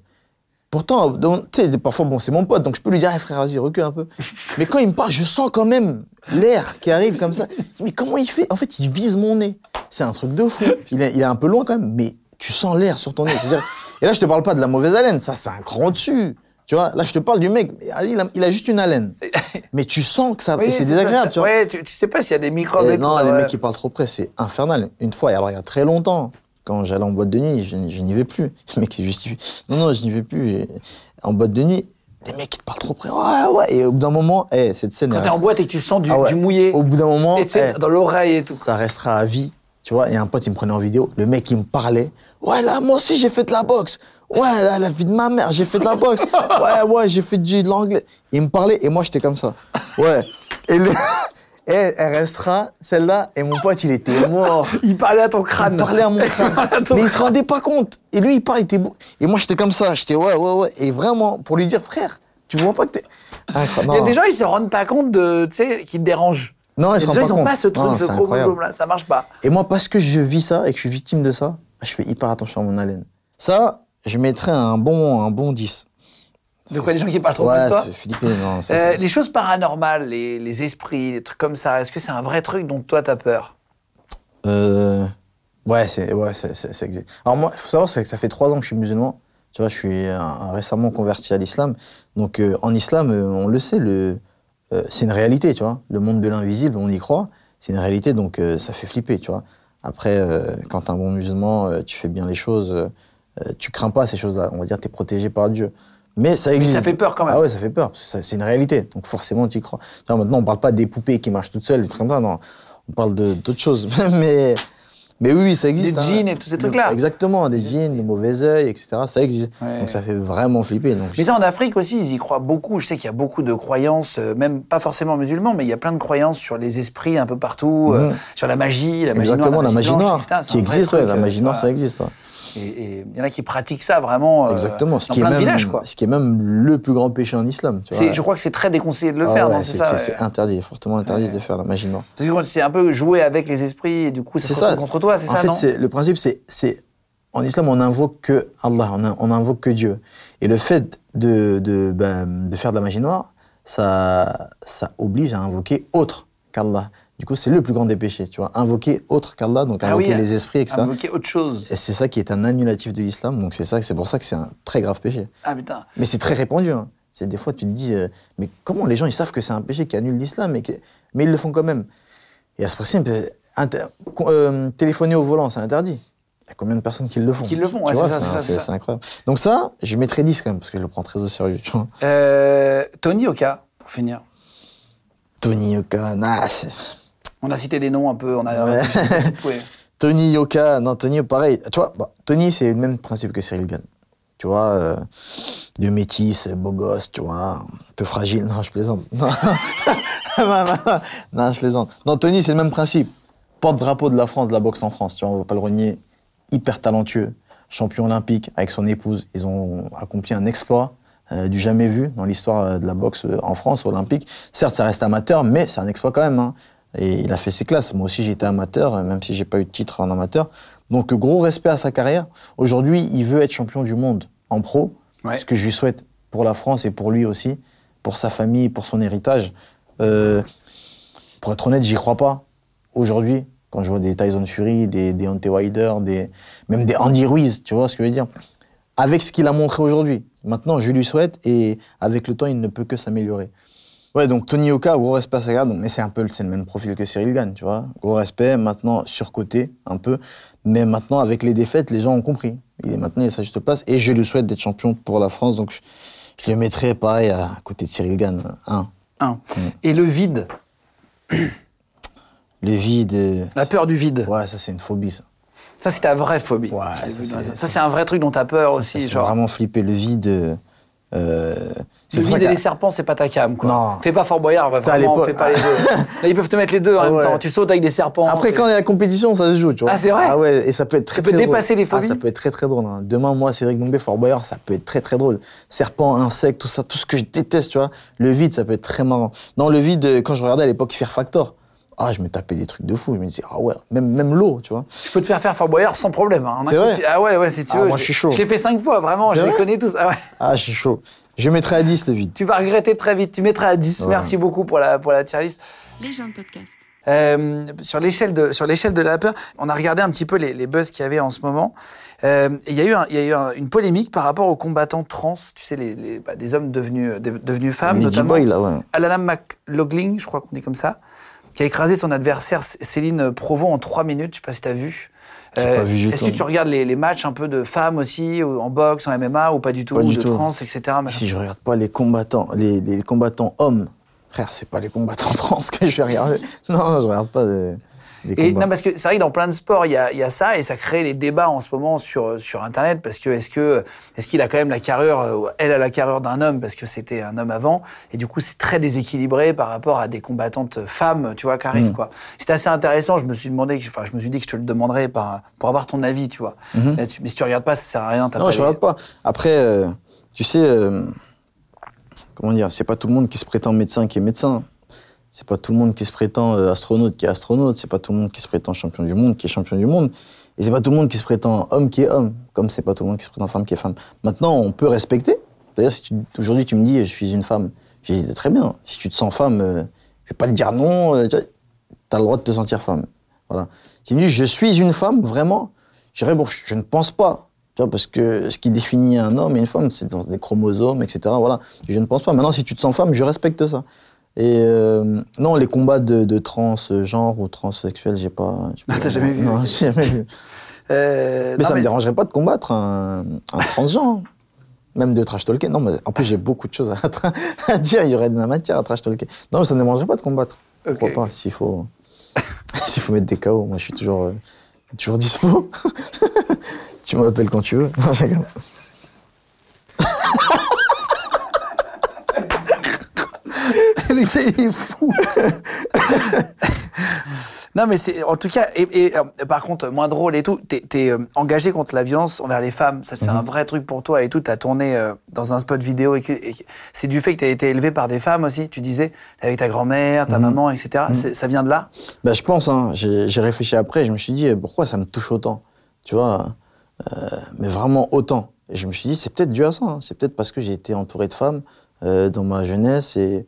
pourtant, donc, tu sais, parfois, bon, c'est mon pote, donc je peux lui dire, hey, frère, vas-y, recule un peu. Mais quand il me parle, je sens quand même l'air qui arrive comme ça. Mais comment il fait? En fait, il vise mon nez. C'est un truc de fou. Il est, il est un peu loin quand même, mais tu sens l'air sur ton nez. C'est-à-dire- Et là, je te parle pas de la mauvaise haleine, ça, c'est un cran dessus. Tu vois, là, je te parle du mec, il a, il a juste une haleine. Mais tu sens que ça, Oui, et c'est désagréable, ça- tu vois. Ouais, tu, tu sais pas s'il y a des microbes Et et tout, non, les ouais. mecs qui parlent trop près, c'est infernal. Une fois, il y a très longtemps, quand j'allais en boîte de nuit, je, je n'y vais plus. Le mec qui justifie. Non, non, je n'y vais plus. En boîte de nuit, des mecs qui te parlent trop près. Ouais, ouais. Et au bout d'un moment, eh, cette scène. Quand t'es en boîte et que tu sens du, Ah ouais. du mouillé, Au bout d'un moment, et eh, dans l'oreille et tout. ça restera à vie. Tu vois, et un pote, il me prenait en vidéo. Le mec, il me parlait. Ouais, là, moi aussi, j'ai fait de la boxe. Ouais, là, la vie de ma mère, j'ai fait de la boxe. Ouais, ouais, j'ai fait du, de l'anglais. Il me parlait et moi, j'étais comme ça. Ouais. Et, le... et elle restera, celle-là, et mon pote, il était mort. Il parlait à ton crâne. Il parlait à mon crâne. parlait à Mais il se rendait pas compte. Et lui, il parle, il était beau. Et moi, j'étais comme ça. J'étais ouais, ouais, ouais. Et vraiment, pour lui dire, frère, tu vois pas que t'es. Incroyable. Il y a des gens, ils se rendent pas compte de, tu sais, qui te dérangent. Non, ils Il se a des gens, rendent ils pas ont compte. pas ce truc, Non, ce chromosome-là. Ça marche pas. Et moi, parce que je vis ça et que je suis victime de ça, je fais hyper attention à mon haleine. Ça, je mettrais un bon, un bon 10. De quoi, les gens qui parlent trop ouais, de toi ça. Non, Euh, les choses paranormales, les, les esprits, les trucs comme ça, est-ce que c'est un vrai truc dont toi t'as peur? Euh, ouais, c'est, ouais, existe. Alors moi, il faut savoir c'est que ça fait trois ans que je suis musulman. Tu vois, je suis récemment converti à l'islam. Donc euh, en islam, euh, on le sait, le, c'est une réalité, tu vois. Le monde de l'invisible, on y croit. C'est une réalité, donc ça fait flipper, tu vois. Après, quand t'es un bon musulman, tu fais bien les choses, tu crains pas ces choses-là. On va dire, t'es protégé par Dieu. Mais ça existe. ça fait peur quand même. Ah ouais, ça fait peur. parce que ça- C'est une réalité. Donc forcément, tu y crois. Maintenant, on parle pas des poupées qui marchent toutes seules, des trucs comme ça. Non, on parle de d'autres choses. mais, mais oui, oui, ça existe. Des hein. djinns et tous ces trucs-là. Exactement, des djinns, des mauvais œils, etc. Ça existe. Ouais. Donc ça fait vraiment flipper. Donc, Mais ça, en Afrique aussi, ils y croient beaucoup. Je sais qu'il y a beaucoup de croyances, euh, même pas forcément musulmans, mais il y a plein de croyances sur les esprits un peu partout, euh, Mhm. sur la magie, la magie Exactement, noire, la magie noire, qui existe, ouais, la euh, magie noire, ça existe. Et il y en a qui pratiquent ça vraiment euh. Ce dans qui, est plein de même, villages, quoi. ce qui est même le plus grand péché en islam. Tu C'est- vois. Je crois que c'est très déconseillé de le Ah faire, ouais, non C'est ça c'est ouais. interdit, fortement interdit de faire la magie noire. Parce que c'est un peu jouer avec les esprits et du coup, ça se ça. contre toi, c'est en ça, fait, non le principe, c'est, en islam, on invoque que Allah, on, on invoque que Dieu. Et le fait de, de, ben, de faire de la magie noire, ça, ça oblige à invoquer autre qu'Allah. Du coup, c'est le plus grand des péchés, tu vois. Invoquer autre qu'Allah, donc Ah invoquer oui, les esprits, etc. Invoquer autre chose. Et c'est ça qui est un annulatif de l'islam, donc c'est ça, c'est pour ça que c'est un très grave péché. Ah putain. Mais c'est très répandu. Hein. C'est des fois tu te dis, euh, mais comment les gens ils savent que c'est un péché qui annule l'islam, mais, mais ils le font quand même? Et à ce principe, euh, inter- euh, téléphoner au volant, c'est interdit. Il y a combien de personnes qui le font? Qui le font, ouais, c'est incroyable. Donc ça, je mettrais 10 quand même, parce que je le prends très au sérieux. Tu vois. Euh, Tony Oka, pour finir. Tony Yoka, nah, On a cité des noms un peu, on a. Ouais. Tony Yoka, non, Tony, pareil. Tu vois, bah, Tony, c'est le même principe que Cyril Gann. Tu vois, euh, de métis, beau gosse, tu vois, un peu fragile. Non, je plaisante. Non, je plaisante. Non, Tony, c'est le même principe. Porte-drapeau de la France, de la boxe en France, tu vois, on va pas le renier. Hyper talentueux, champion olympique avec son épouse. Ils ont accompli un exploit euh, du jamais vu dans l'histoire euh, de la boxe euh, en France, olympique. Certes, ça reste amateur, mais c'est un exploit quand même. hein. Et il a fait ses classes. Moi aussi, j'ai été amateur, même si j'ai pas eu de titre en amateur. Donc, gros respect à sa carrière. Aujourd'hui, il veut être champion du monde en pro. Ouais. Ce que je lui souhaite pour la France et pour lui aussi, pour sa famille, pour son héritage. Euh, pour être honnête, j'y crois pas. Aujourd'hui, quand je vois des Tyson Fury, des Deontay Wilder, des, même des Andy Ruiz, tu vois ce que je veux dire? Avec ce qu'il a montré aujourd'hui. Maintenant, je lui souhaite et avec le temps, il ne peut que s'améliorer. Ouais, donc Tony Oka, gros respect à sa carrière, donc, mais c'est un peu le- c'est le même profil que Cyril Gann, tu vois. Gros respect, maintenant surcoté un peu, mais maintenant avec les défaites, les gens ont compris. Il est maintenant à sa juste place et je lui souhaite d'être champion pour la France, donc je, je le mettrai pareil à côté de Cyril Gann, un. Un. Et le vide, Le vide. euh, la peur du vide. Ouais, ça c'est une phobie, ça. Ça, c'est ta vraie phobie. Ouais, Ça, ça, c'est- ça, un vrai truc dont t'as peur aussi. C'est genre. vraiment flipper. Le vide. euh, euh, Le vide et les serpents, c'est pas ta cam, quoi. Non. Fais pas Fort Boyard, à vraiment, l'époque- fais pas les deux. Là, ils peuvent te mettre les deux en Ah même temps. Tu sautes avec des serpents. Après, quand il y a la compétition, ça se joue, tu vois. Ah, c'est vrai Ah ouais, et ça peut être très, Ça peut drôle. dépasser les phobies Ah, ça peut être très, très drôle. hein. Demain, moi, Cédric Dombé, Fort Boyard, ça peut être très, très drôle. Serpent, insectes, tout ça, tout ce que je déteste, tu vois. Le vide, ça peut être très marrant. Non, le vide, euh, quand je regardais à l'époque Fear Factor, ah, je me tapais des trucs de fou. Je me disais, ah ouais, même, même l'eau, tu vois. Je peux te faire faire Fort Boyard sans problème. hein. C'est vrai Ah ouais, ouais, si tu Ah, veux. moi, je suis chaud. Je l'ai fait cinq fois, vraiment. Je les connais tous. Ah ouais. Ah, je suis chaud. Je mettrais à 10 le vide. Tu vas regretter très vite. Tu mettras à 10. Ouais. Merci beaucoup pour la, pour la tier list. Les gens de podcast. Euh, sur l'échelle de sur l'échelle de la peur, on a regardé un petit peu les, les buzz qu'il y avait en ce moment. Euh, Il y a eu, un- il y a eu un- une polémique par rapport aux combattants trans, tu sais, les, les- bah, des hommes devenus, de- devenus femmes, Lady notamment. Boy, là, ouais. Alana McLaughlin, je crois qu'on dit comme ça, qui a écrasé son adversaire Céline Provo en trois minutes. Je sais pas si tu as vu. Euh, Est-ce que tu regardes les, les matchs un peu de femmes aussi, en boxe, en MMA, ou pas du tout, Pas ou du de tout. trans, etc. Si je regarde pas les combattants, les, les combattants hommes, frère, c'est pas les combattants trans que je vais regarder. Non, non, je regarde pas Et non, parce que c'est vrai que dans plein de sports, il y a, il y a ça, et ça crée les débats en ce moment sur, sur Internet, parce que est-ce que est-ce qu'il a quand même la carrure, euh, elle a la carrure d'un homme, parce que c'était un homme avant, et du coup c'est très déséquilibré par rapport à des combattantes femmes, tu vois, qui Mm. arrivent, quoi. C'était assez intéressant, je me suis demandé, enfin je me suis dit que je te le demanderais par, pour avoir ton avis, tu vois. Là-dessus. Mais si tu regardes pas, ça sert à rien. t'as Mm-hmm. Non, pas je les- regarde pas. Après, euh, tu sais, euh, comment dire, c'est pas tout le monde qui se prétend médecin qui est médecin. C'est pas tout le monde qui se prétend euh, astronaute qui est astronaute. C'est pas tout le monde qui se prétend champion du monde qui est champion du monde. Et c'est pas tout le monde qui se prétend homme qui est homme, comme c'est pas tout le monde qui se prétend femme qui est femme. Maintenant, on peut respecter. D'ailleurs, si tu- aujourd'hui tu me dis je suis une femme, je dis très bien. Si tu te sens femme, euh, je vais pas te dire non. Euh, tu as le droit de te sentir femme. Voilà. S'il me dit, je suis une femme, vraiment, je dirais, bon, je, ne pense pas. Tu parce que ce qui définit un homme et une femme, c'est dans des chromosomes, etc. Voilà. Je ne pense pas. Maintenant, si tu te sens femme, je respecte ça. Et euh, non, les combats de, de transgenre ou transsexuel, j'ai pas. Ah, t'as jamais vu Non, j'ai jamais vu. Euh, Mais non, ça me c'est- dérangerait pas de combattre un, un transgenre. Même de trash talker. Non, mais en plus, j'ai beaucoup de choses à, dire. Il y aurait de la matière à trash talker. Non, mais ça ne me dérangerait pas de combattre. Pourquoi Ok. pas S'il faut, s'il faut mettre des KO, moi, je suis toujours, euh, toujours dispo. tu m'appelles quand tu veux. Non, je rigole. Il est fou. non, mais c'est en tout cas, et, et, euh, par contre, moins drôle et tout, t'es es, engagé contre la violence envers les femmes. Ça, c'est un vrai truc pour toi et tout. T'as tourné euh, dans un spot vidéo et, c'est du fait que t'as été élevé par des femmes aussi. Tu disais avec ta grand-mère, ta maman, etc. C'est- Ça vient de là? Bah, je pense, hein, j'ai réfléchi après, je me suis dit, eh, pourquoi ça me touche autant? Tu vois, euh, mais vraiment autant. Et je me suis dit, c'est peut-être dû à ça. hein. C'est peut-être parce que j'ai été entouré de femmes euh, dans ma jeunesse et,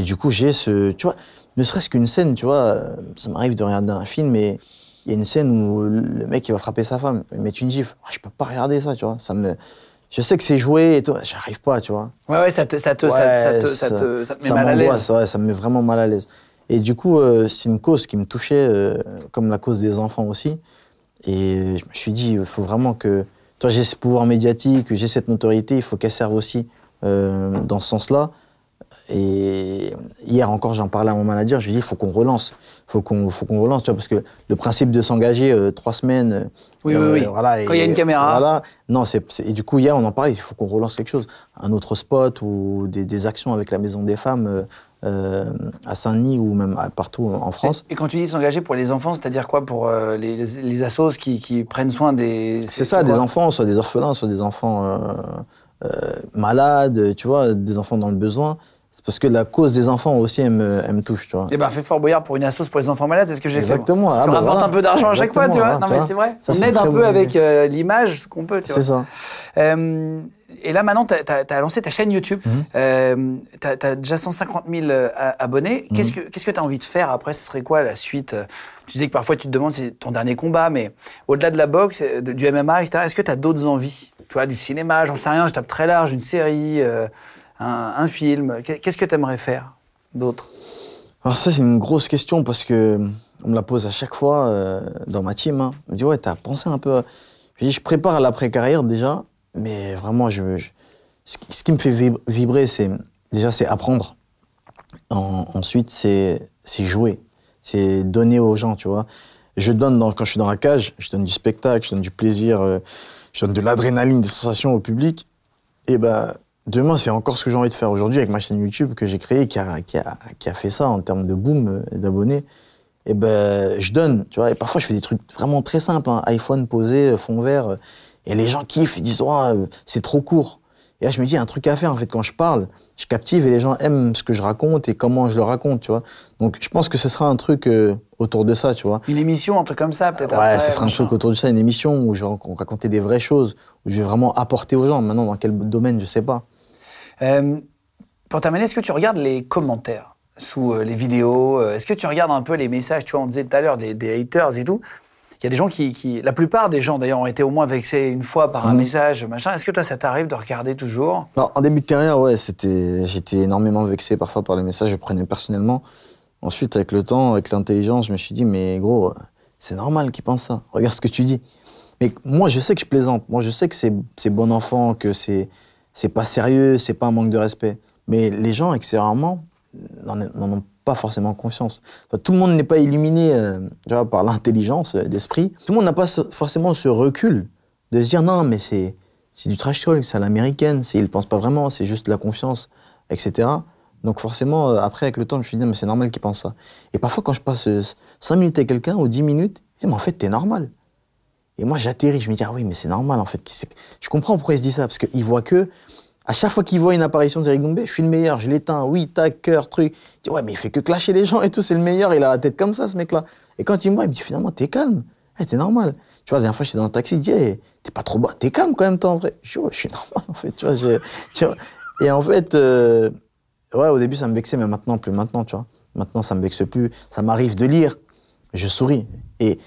et du coup, j'ai ce. Tu vois, ne serait-ce qu'une scène, tu vois, ça m'arrive de regarder un film et il y a une scène où le mec il va frapper sa femme, il mettre une gifle. Ah, Je peux pas regarder ça, tu vois. Ça me, je sais que c'est joué et tout, j'arrive pas, tu vois. Ouais, ouais, ça te, ça te, ça- Ouais, ça, te, ça te- ça te met ça mal à l'aise. ouais, ça me met vraiment mal à l'aise. Et du coup, euh, c'est une cause qui me touchait, euh, comme la cause des enfants aussi. Et je me suis dit, il faut vraiment que. Toi, j'ai ce pouvoir médiatique, j'ai cette notoriété, il faut qu'elle serve aussi euh, dans ce sens-là. Et hier encore, j'en parlais à mon manager, je lui ai dit, il faut qu'on relance. Il faut qu'on faut qu'on relance, tu vois, parce que le principe de s'engager euh, trois semaines. euh, Oui, oui, oui. Voilà, Quand il y a une caméra. Voilà. Non, c'est, et du coup, hier, on en parlait, il faut qu'on relance quelque chose. Un autre spot ou des, des actions avec la Maison des Femmes euh, euh, à Saint-Denis ou même partout en France. Et quand tu dis s'engager pour les enfants, c'est-à-dire quoi pour euh, les, les, les assos qui, qui prennent soin des. C'est ça, des enfants, soit des orphelins, soit des enfants euh, euh, malades, tu vois, des enfants dans le besoin. C'est parce que la cause des enfants aussi, elle me, elle me touche, tu vois. Eh ben, fais Fort Boyard pour une assos pour les enfants malades, c'est ce que j'ai fait. Exactement. Ah, tu bah rapportes voilà. un peu d'argent à chaque fois, tu vois. Exactement, Non, tu mais vois. c'est vrai. Ça, On c'est aide un peu avec euh, l'image, ce qu'on peut, tu vois. C'est ça. Euh, et là, maintenant, tu as, lancé ta chaîne YouTube. Mhm. Euh, tu as, déjà 150 000 euh, a- abonnés. Mhm. Qu'est-ce que tu as envie de faire après? Ce serait quoi la suite? Tu disais que parfois tu te demandes si c'est ton dernier combat, mais au-delà de la boxe, du MMA, etc., est-ce que tu as d'autres envies? Tu vois, du cinéma, j'en sais rien, je tape très large, une série, un, film. Qu'est- Qu'est-ce que tu aimerais faire d'autre? Alors ça, c'est une grosse question parce que on me la pose à chaque fois euh, dans ma team. hein. On me dit, ouais, t'as pensé un peu... Je dis, je prépare l'après-carrière déjà, mais vraiment, je, ce, qui, ce qui me fait vib- vibrer, c'est déjà, c'est apprendre. En- ensuite, c'est jouer. C'est donner aux gens, tu vois. Je donne, dans- quand je suis dans la cage, je donne du spectacle, je donne du plaisir, euh, je donne de l'adrénaline, des sensations au public. Et ben, demain, c'est encore ce que j'ai envie de faire aujourd'hui avec ma chaîne YouTube que j'ai créée, qui a, qui, a, qui a fait ça en termes de boom euh, d'abonnés. Et ben, je donne, tu vois. Et parfois, je fais des trucs vraiment très simples. hein. iPhone posé, euh, fond vert. euh, et les gens kiffent, ils disent, oh, c'est trop court. Et là, je me dis, il y a un truc à faire, en fait, quand je parle, je captive et les gens aiment ce que je raconte et comment je le raconte, tu vois. Donc, je pense que ce sera un truc euh, autour de ça, tu vois. Une émission, un truc comme ça, peut-être Ouais, ce sera un truc autour de ça, une émission où je vais rac- raconter des vraies choses, où je vais vraiment apporter aux gens. Maintenant, dans quel domaine, je sais pas. Euh, pour terminer, est-ce que tu regardes les commentaires sous euh, les vidéos euh, Est-ce que tu regardes un peu les messages Tu vois, on disait tout à l'heure des, des haters et tout. Il y a des gens qui, qui- La plupart des gens, d'ailleurs, ont été au moins vexés une fois par un Mhm. message, machin. Est-ce que toi, ça t'arrive de regarder toujours? Alors, en début de carrière, ouais, c'était, j'étais énormément vexé parfois par les messages, je prenais personnellement. Ensuite, avec le temps, avec l'intelligence, je me suis dit, mais gros, c'est normal qu'ils pensent ça. Regarde ce que tu dis. Mais moi, je sais que je plaisante. Moi, je sais que c'est, c'est bon enfant, que c'est, c'est pas sérieux, c'est pas un manque de respect. Mais les gens, extérieurement, n'en ont pas forcément conscience. Tout le monde n'est pas illuminé euh, par l'intelligence euh, d'esprit. Tout le monde n'a pas forcément ce recul de se dire non, mais c'est, du trash talk, c'est à l'américaine, ils ne pensent pas vraiment, c'est juste de la confiance, etc. Donc forcément, euh, après, avec le temps, je me suis dit, mais c'est normal qu'ils pensent ça. Et parfois, quand je passe 5 minutes avec quelqu'un ou 10 minutes, en fait, t'es normal. Et moi, j'atterris, je me dis, ah oui, mais c'est normal, en fait. Je comprends pourquoi il se dit ça, parce qu'il voit que, à chaque fois qu'il voit une apparition d'Eric Doumbé, je suis le meilleur, je l'éteins, oui, tac, cœur, truc. Il dit, ouais, mais il fait que clasher les gens et tout, c'est le meilleur, il a la tête comme ça, ce mec-là. Et quand il me voit, il me dit, finalement, t'es calme, Eh, t'es normal. Tu vois, la dernière fois, j'étais dans un taxi, il dit, Eh, t'es pas trop bas, t'es calme quand même, toi, en vrai. Je dis, ouais, je suis normal, en fait. Et en fait, euh, ouais, au début, ça me vexait, mais maintenant, plus maintenant, tu vois. Maintenant, ça me vexe plus. Ça m'arrive de lire, je souris. Et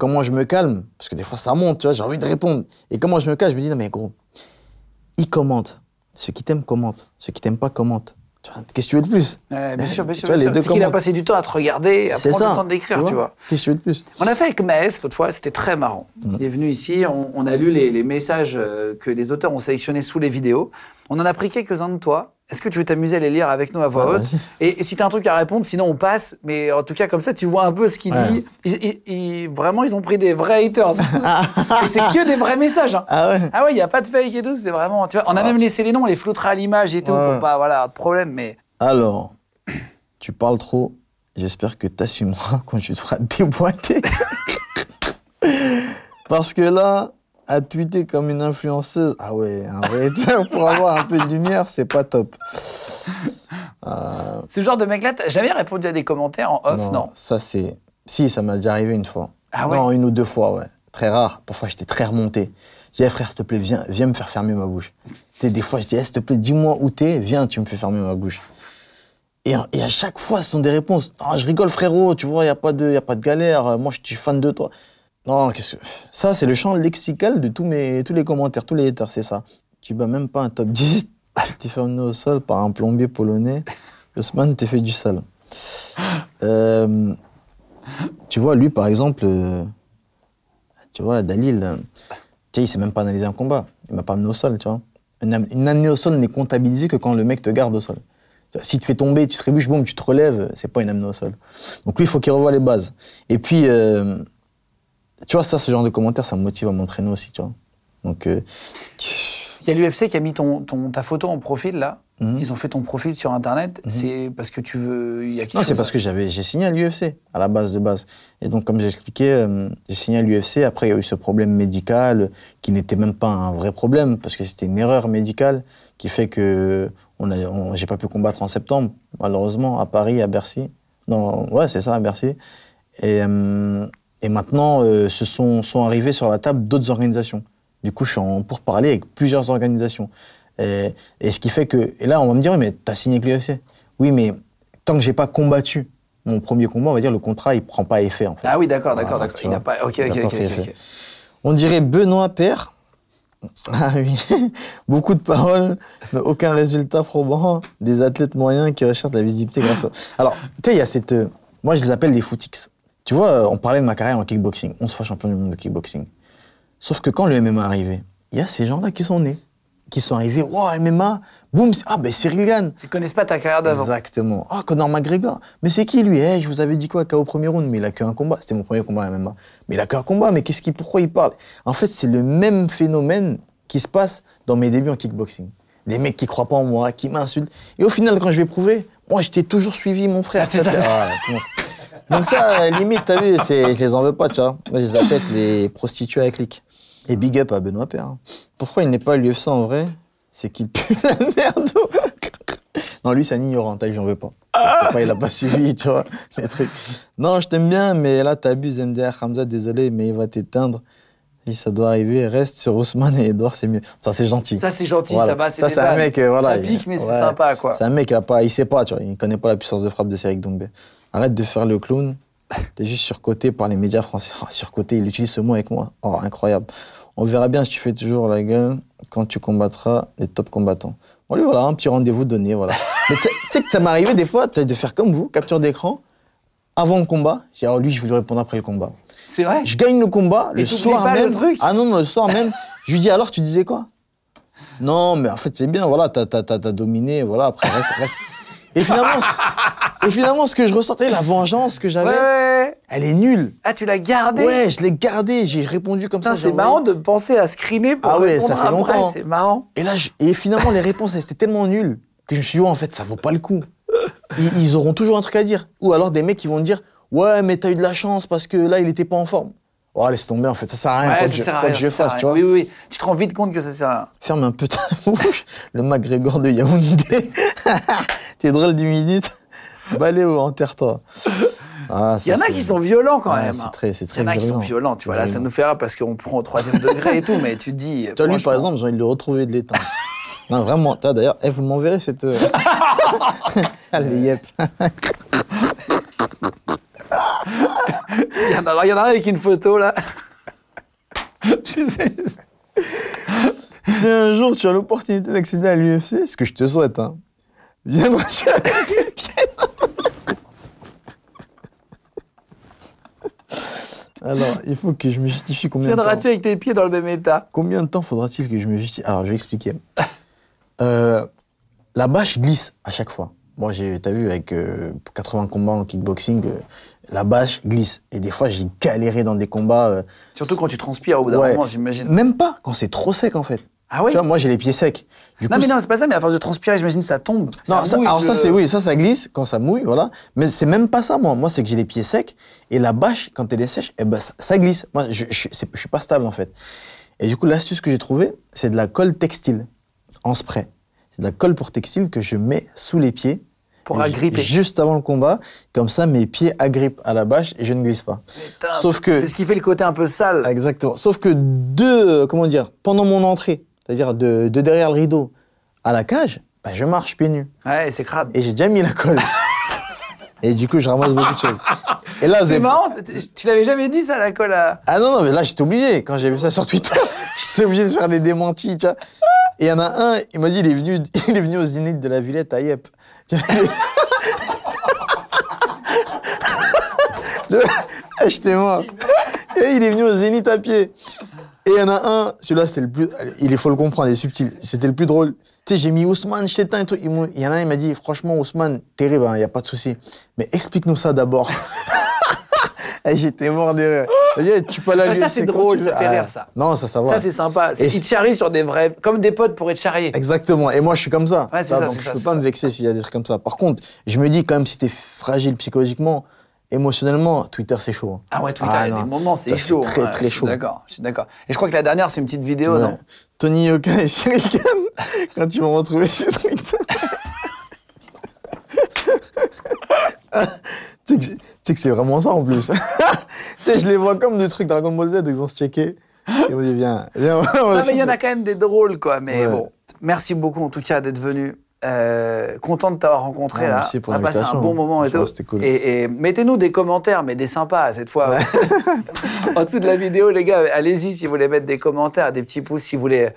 comment je me calme? Parce que des fois, ça monte, tu vois, j'ai envie de répondre. Et comment je me calme? Je me dis, non, mais gros, ils commentent. Ceux qui t'aiment commentent. Ceux qui t'aiment pas commentent. Qu'est-ce que tu veux de plus? Ouais, bien sûr, bien sûr. C'est qu'il a passé du temps à te regarder, à prendre ça. le temps d'écrire, tu vois? Qu'est-ce que tu veux de plus? On a fait avec Maës l'autre fois, c'était très marrant. Il est venu ici, on, on a lu les, les messages euh, que les auteurs ont sélectionnés sous les vidéos. On en a pris quelques-uns de toi. Est-ce que tu veux t'amuser à les lire avec nous à voix Ah, haute et, et si tu as un truc à répondre, sinon on passe. Mais en tout cas, comme ça, tu vois un peu ce qu'il Ouais. dit. Ils- ils- ils- vraiment, ils ont pris des vrais haters. c'est que des vrais messages. hein. Ah ouais Ah ouais, il n'y a pas de fake et tout, c'est vraiment. Tu vois, on a même laissé les noms, on les floutera à l'image et tout, Ouais. pour pas, voilà, de problème. Mais Alors, tu parles trop. J'espère que tu assumeras quand tu seras déboîté. Parce que là, à tweeter comme une influenceuse, ah ouais, un vrai hater pour avoir un peu de lumière, c'est pas top. ce genre de mec-là, t'as jamais répondu à des commentaires en off, non, Ça, c'est. Si, ça m'est déjà arrivé une fois. Ah ouais? Non, une ou deux fois, ouais. Très rare. Parfois, j'étais très remonté. Je disais, frère, s'il te plaît, viens, viens me faire fermer ma bouche. Des fois, je dis, Eh, s'il te plaît, dis-moi où t'es, viens, tu me fais fermer ma bouche. Et, et à chaque fois, ce sont des réponses. Je rigole, frérot, tu vois, il n'y a, pas de- y a pas de galère. euh, Moi, je suis fan de toi. Non, qu'est-ce que. Ça, c'est le champ lexical de tous, mes, tous les commentaires, tous les haters, c'est ça. Tu bats même pas un top 10, tu es fait emmener au sol par un plombier polonais. Osman te fait du sale. Euh, tu vois, lui, par exemple, euh, tu vois, Dalil, euh, tu sais, il sait même pas analyser un combat. Il m'a pas amené au sol, tu vois. Une, amenée au sol n'est comptabilisée que quand le mec te garde au sol. Si tu te fais tomber, tu te trébuches, boum, tu te relèves, c'est pas une amenée au sol. Donc lui, il faut qu'il revoie les bases. Et puis, euh, tu vois, ça, ce genre de commentaires, ça me motive à m'entraîner aussi, tu vois. Donc, euh, Il y a l'UFC qui a mis ton, ton- ta photo en profil là. Mhm. Ils ont fait ton profil sur Internet. C'est parce que tu veux. Il y a quelque Non, c'est parce que j'avais, j'ai signé à l'UFC, à la base de base. Et donc, comme j'ai expliqué, euh, j'ai signé à l'UFC. Après, il y a eu ce problème médical qui n'était même pas un vrai problème, parce que c'était une erreur médicale qui fait que on a, on- j'ai pas pu combattre en septembre, malheureusement, à Paris, à Bercy. Non, ouais, c'est ça, à Bercy. Et, euh, et maintenant, euh, se sont, sont arrivés sur la table d'autres organisations. Du coup, je suis en pourparler avec plusieurs organisations. Et, et ce qui fait que. Et là, on va me dire, oui, mais t'as signé avec l'UFC. Oui, mais tant que j'ai pas combattu mon premier combat, on va dire, le contrat, il prend pas effet, en fait. Ah oui, d'accord, d'accord, Voilà, d'accord. Il n'a pas. Ok, ok, ok. On dirait Benoît Père. Ah oui, beaucoup de paroles, mais aucun résultat probant. Des athlètes moyens qui recherchent la visibilité grâce au. Alors, tu sais, il y a cette. euh, Moi, je les appelle les footix. Tu vois, euh, on parlait de ma carrière en kickboxing. 11 fois champion du monde de kickboxing. Sauf que quand le MMA est arrivé, il y a ces gens-là qui sont nés, qui sont arrivés. Wow, MMA, boum, ah ben Cyril Gann. Ils connaissent pas ta carrière d'avant. Exactement. Ah, Conor McGregor. Mais c'est qui lui? Eh, Je vous avais dit quoi KO au premier round, mais il a qu'un combat. C'était mon premier combat à MMA. Mais il a qu'un combat. Mais qu'est-ce qui, pourquoi il parle? En fait, c'est le même phénomène qui se passe dans mes débuts en kickboxing. Des mecs qui croient pas en moi, qui m'insultent. Et au final, quand je vais prouver, moi, je t'ai toujours suivi, mon frère. Ah, c'est ça. Ah. Donc ça, limite, t'as vu, je les en veux pas, tu vois. Moi, je les appelle les prostituées à clic. Et big up à Benoît Père. hein. Pourquoi il n'est pas à l'UFC en vrai? C'est qu'il pue la merde. Non, lui, c'est un ignorant, t'as vu, j'en veux pas. Il a pas suivi, tu vois, les trucs. Non, je t'aime bien, mais là, t'abuses, MDR, Hamza, désolé, mais il va t'éteindre. Si ça doit arriver, reste sur Ousmane et Edouard, c'est mieux. Ça, c'est gentil. Ça, c'est gentil, Voilà. ça va, c'est Ça, c'est un mec, euh, voilà. Ça pique, mais c'est sympa, quoi. C'est un mec, il, a pas, il sait pas, tu vois, il connaît pas la puissance de frappe de Cédric Doumbé. Arrête de faire le clown. T'es juste surcoté par les médias français. Oh, surcoté, il utilise ce mot avec moi. Oh, incroyable. On verra bien si tu fais toujours la gueule quand tu combattras les top combattants. Bon, lui, voilà, un petit rendez-vous donné, voilà. Mais tu sais- que ça m'est arrivé des fois de faire comme vous, capture d'écran, avant le combat. J'ai dit, oh, lui, je vais lui répondre après le combat. C'est vrai? Je gagne le combat, Et le soir pas le même. truc? Ah non, non, le soir même. Je lui dis alors, tu disais quoi? Non, mais en fait, c'est bien, voilà, t'as dominé, voilà, après, reste. reste. Et, finalement, et finalement, ce que je ressentais, la vengeance que j'avais, ouais, elle est nulle. Ah, tu l'as gardé Ouais, je l'ai gardé, j'ai répondu comme Putain, ça. c'est marrant de penser à screener pour Ah ouais, répondre ça fait longtemps. C'est marrant. Et là, je- et finalement, les réponses, elles étaient tellement nulles que je me suis dit, ouais, en fait, ça vaut pas le coup. Ils, ils auront toujours un truc à dire. Ou alors des mecs qui vont dire, ouais, mais t'as eu de la chance parce que là, il était pas en forme. Oh, laisse tomber, en fait, ça sert à rien. Ouais, quoi que je, rien, fasse, tu vois. Oui, oui, oui. Tu te rends vite compte que ça sert à rien. Ferme un peu ta bouche. Le McGregor de Yaoundé. T'es drôle 10 minutes. Baléo, enterre-toi. Ah, Il y en a qui sont violents quand Ouais, même. c'est hein. très- c'est Il y très en a qui sont violents, tu vois. Là, ça nous fait rire parce qu'on prend au troisième degré et tout, mais tu te dis. Tu lui, par exemple, j'ai envie de le retrouver de l'éteindre. non, vraiment. Toi, D'ailleurs, eh, vous m'enverrez cette. euh, Allez, yep. Il y en a, il y en a un avec une photo là. tu sais. Si un jour tu as l'opportunité d'accéder à l'UFC, ce que je te souhaite, hein, viendras-tu avec les pieds Alors, il faut que je me justifie combien de temps. Tiendras-tu avec tes pieds dans le même état Combien de temps faudra-t-il que je me justifie Alors, je vais expliquer. Euh, la bâche glisse à chaque fois. Moi, j'ai, t'as vu, avec euh, 80 combats en kickboxing, euh, la bâche glisse. Et des fois, j'ai galéré dans des combats. euh, Surtout quand tu transpires au bout d'un ouais. moment, j'imagine. Même pas quand c'est trop sec, en fait. Ah oui Tu vois, moi, j'ai les pieds secs. Du Non, coup, mais non, c'est pas ça, mais à force de transpirer, j'imagine ça tombe. Non, ça- mouille alors ça c'est oui, ça ça glisse quand ça mouille, voilà. Mais c'est même pas ça moi. Moi c'est que j'ai les pieds secs et la bâche quand elle est sèche, eh ben ça, glisse. Moi je, je, suis pas stable en fait. Et du coup l'astuce que j'ai trouvée, c'est de la colle textile en spray. C'est de la colle pour textile que je mets sous les pieds Pour agripper. Juste avant le combat, comme ça mes pieds agrippent à la bâche et je ne glisse pas. Putain, Sauf c'est- que C'est ce qui fait le côté un peu sale. Exactement. Sauf que de, comment dire, pendant mon entrée, c'est-à-dire de, de derrière le rideau à la cage, bah, je marche pieds nus. Ouais, c'est crade. Et j'ai déjà mis la colle. et du coup, je ramasse beaucoup de choses. Et là, C'est marrant, tu l'avais jamais dit ça, la colle à. Ah non, non, mais là, j'étais obligé. Quand j'ai vu ça sur Twitter, j'étais obligé de faire des démentis, tu vois. Et il y en a un, il m'a dit, il est venu, il est venu au Zénith de la Villette à Yep. J'étais mort. Et il est venu au Zénith à pied. Et il y en a un, celui-là, c'était le plus. Il faut le comprendre, il est subtil. C'était le plus drôle. Tu sais, j'ai mis Ousmane, je t'éteins et tout. Il y en a un, il m'a dit, franchement, Ousmane, terrible, il n'y a pas de souci. Mais explique-nous ça d'abord. Et J'étais mort de rire. Dit, tu peux Ah, ça, c'est drôle, ça fait Ah, rire, ça. Non, ça, ça va. Ça, c'est sympa. C'est- Et Ils te charrient sur des vrais. Comme des potes pourraient te charrier. Exactement. Et moi, je suis comme ça. Ouais, c'est ça, donc, je ça, peux c'est pas ça. me vexer s'il y a des trucs comme ça. Par contre, je me dis quand même, si t'es fragile psychologiquement, émotionnellement, Twitter, c'est chaud. Ah ouais, Twitter, Ah, il y a non. des moments, c'est chaud. très, Ouais, très je chaud. D'accord, je suis d'accord. Et je crois que la dernière, c'est une petite vidéo, Ouais. non? Tony Yoka et Cyril Gann, quand ils m'ont retrouvé sur Twitter. tu sais que c'est- tu vraiment ça en plus. tu sais, je les vois comme des trucs Dragon Ball Z, ils vont se checker. Ils vont dire, viens, viens. on Non, mais il y en a quand même des drôles, quoi. Mais Ouais. bon, merci beaucoup en tout cas d'être venu. Euh, content de t'avoir rencontré Ah, là. merci pour On a passé un bon moment et tout. c'était cool. Et, et mettez-nous des commentaires, mais des sympas cette fois. en dessous de la vidéo, les gars, allez-y si vous voulez mettre des commentaires, des petits pouces, si vous voulez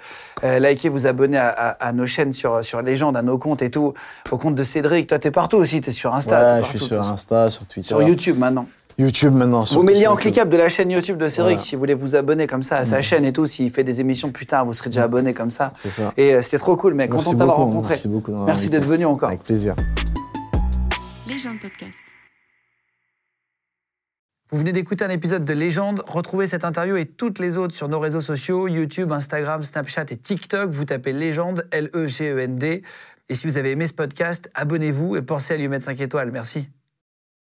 euh, liker, vous abonner à, à- à nos chaînes sur, sur Légende, à nos comptes et tout. Au compte de Cédric. Toi, t'es partout aussi, t'es sur Insta. Ouais, je partout, suis sur Insta, sur Twitter. sur YouTube maintenant. YouTube maintenant. Vous mettez le lien en cliquable. de la chaîne YouTube de Cédric Voilà. si vous voulez vous abonner comme ça à sa chaîne et tout. S'il fait des émissions plus tard, vous serez déjà abonné comme ça. C'est ça. Et euh, c'était trop cool, mec. Merci Content de t'avoir rencontré. merci beaucoup Merci d'être venu encore. Avec plaisir. Légende podcast. Vous venez d'écouter un épisode de Légende. Retrouvez cette interview et toutes les autres sur nos réseaux sociaux YouTube, Instagram, Snapchat et TikTok. Vous tapez Légende, L-E-G-E-N-D. Et si vous avez aimé ce podcast, abonnez-vous et pensez à lui mettre 5 étoiles. Merci.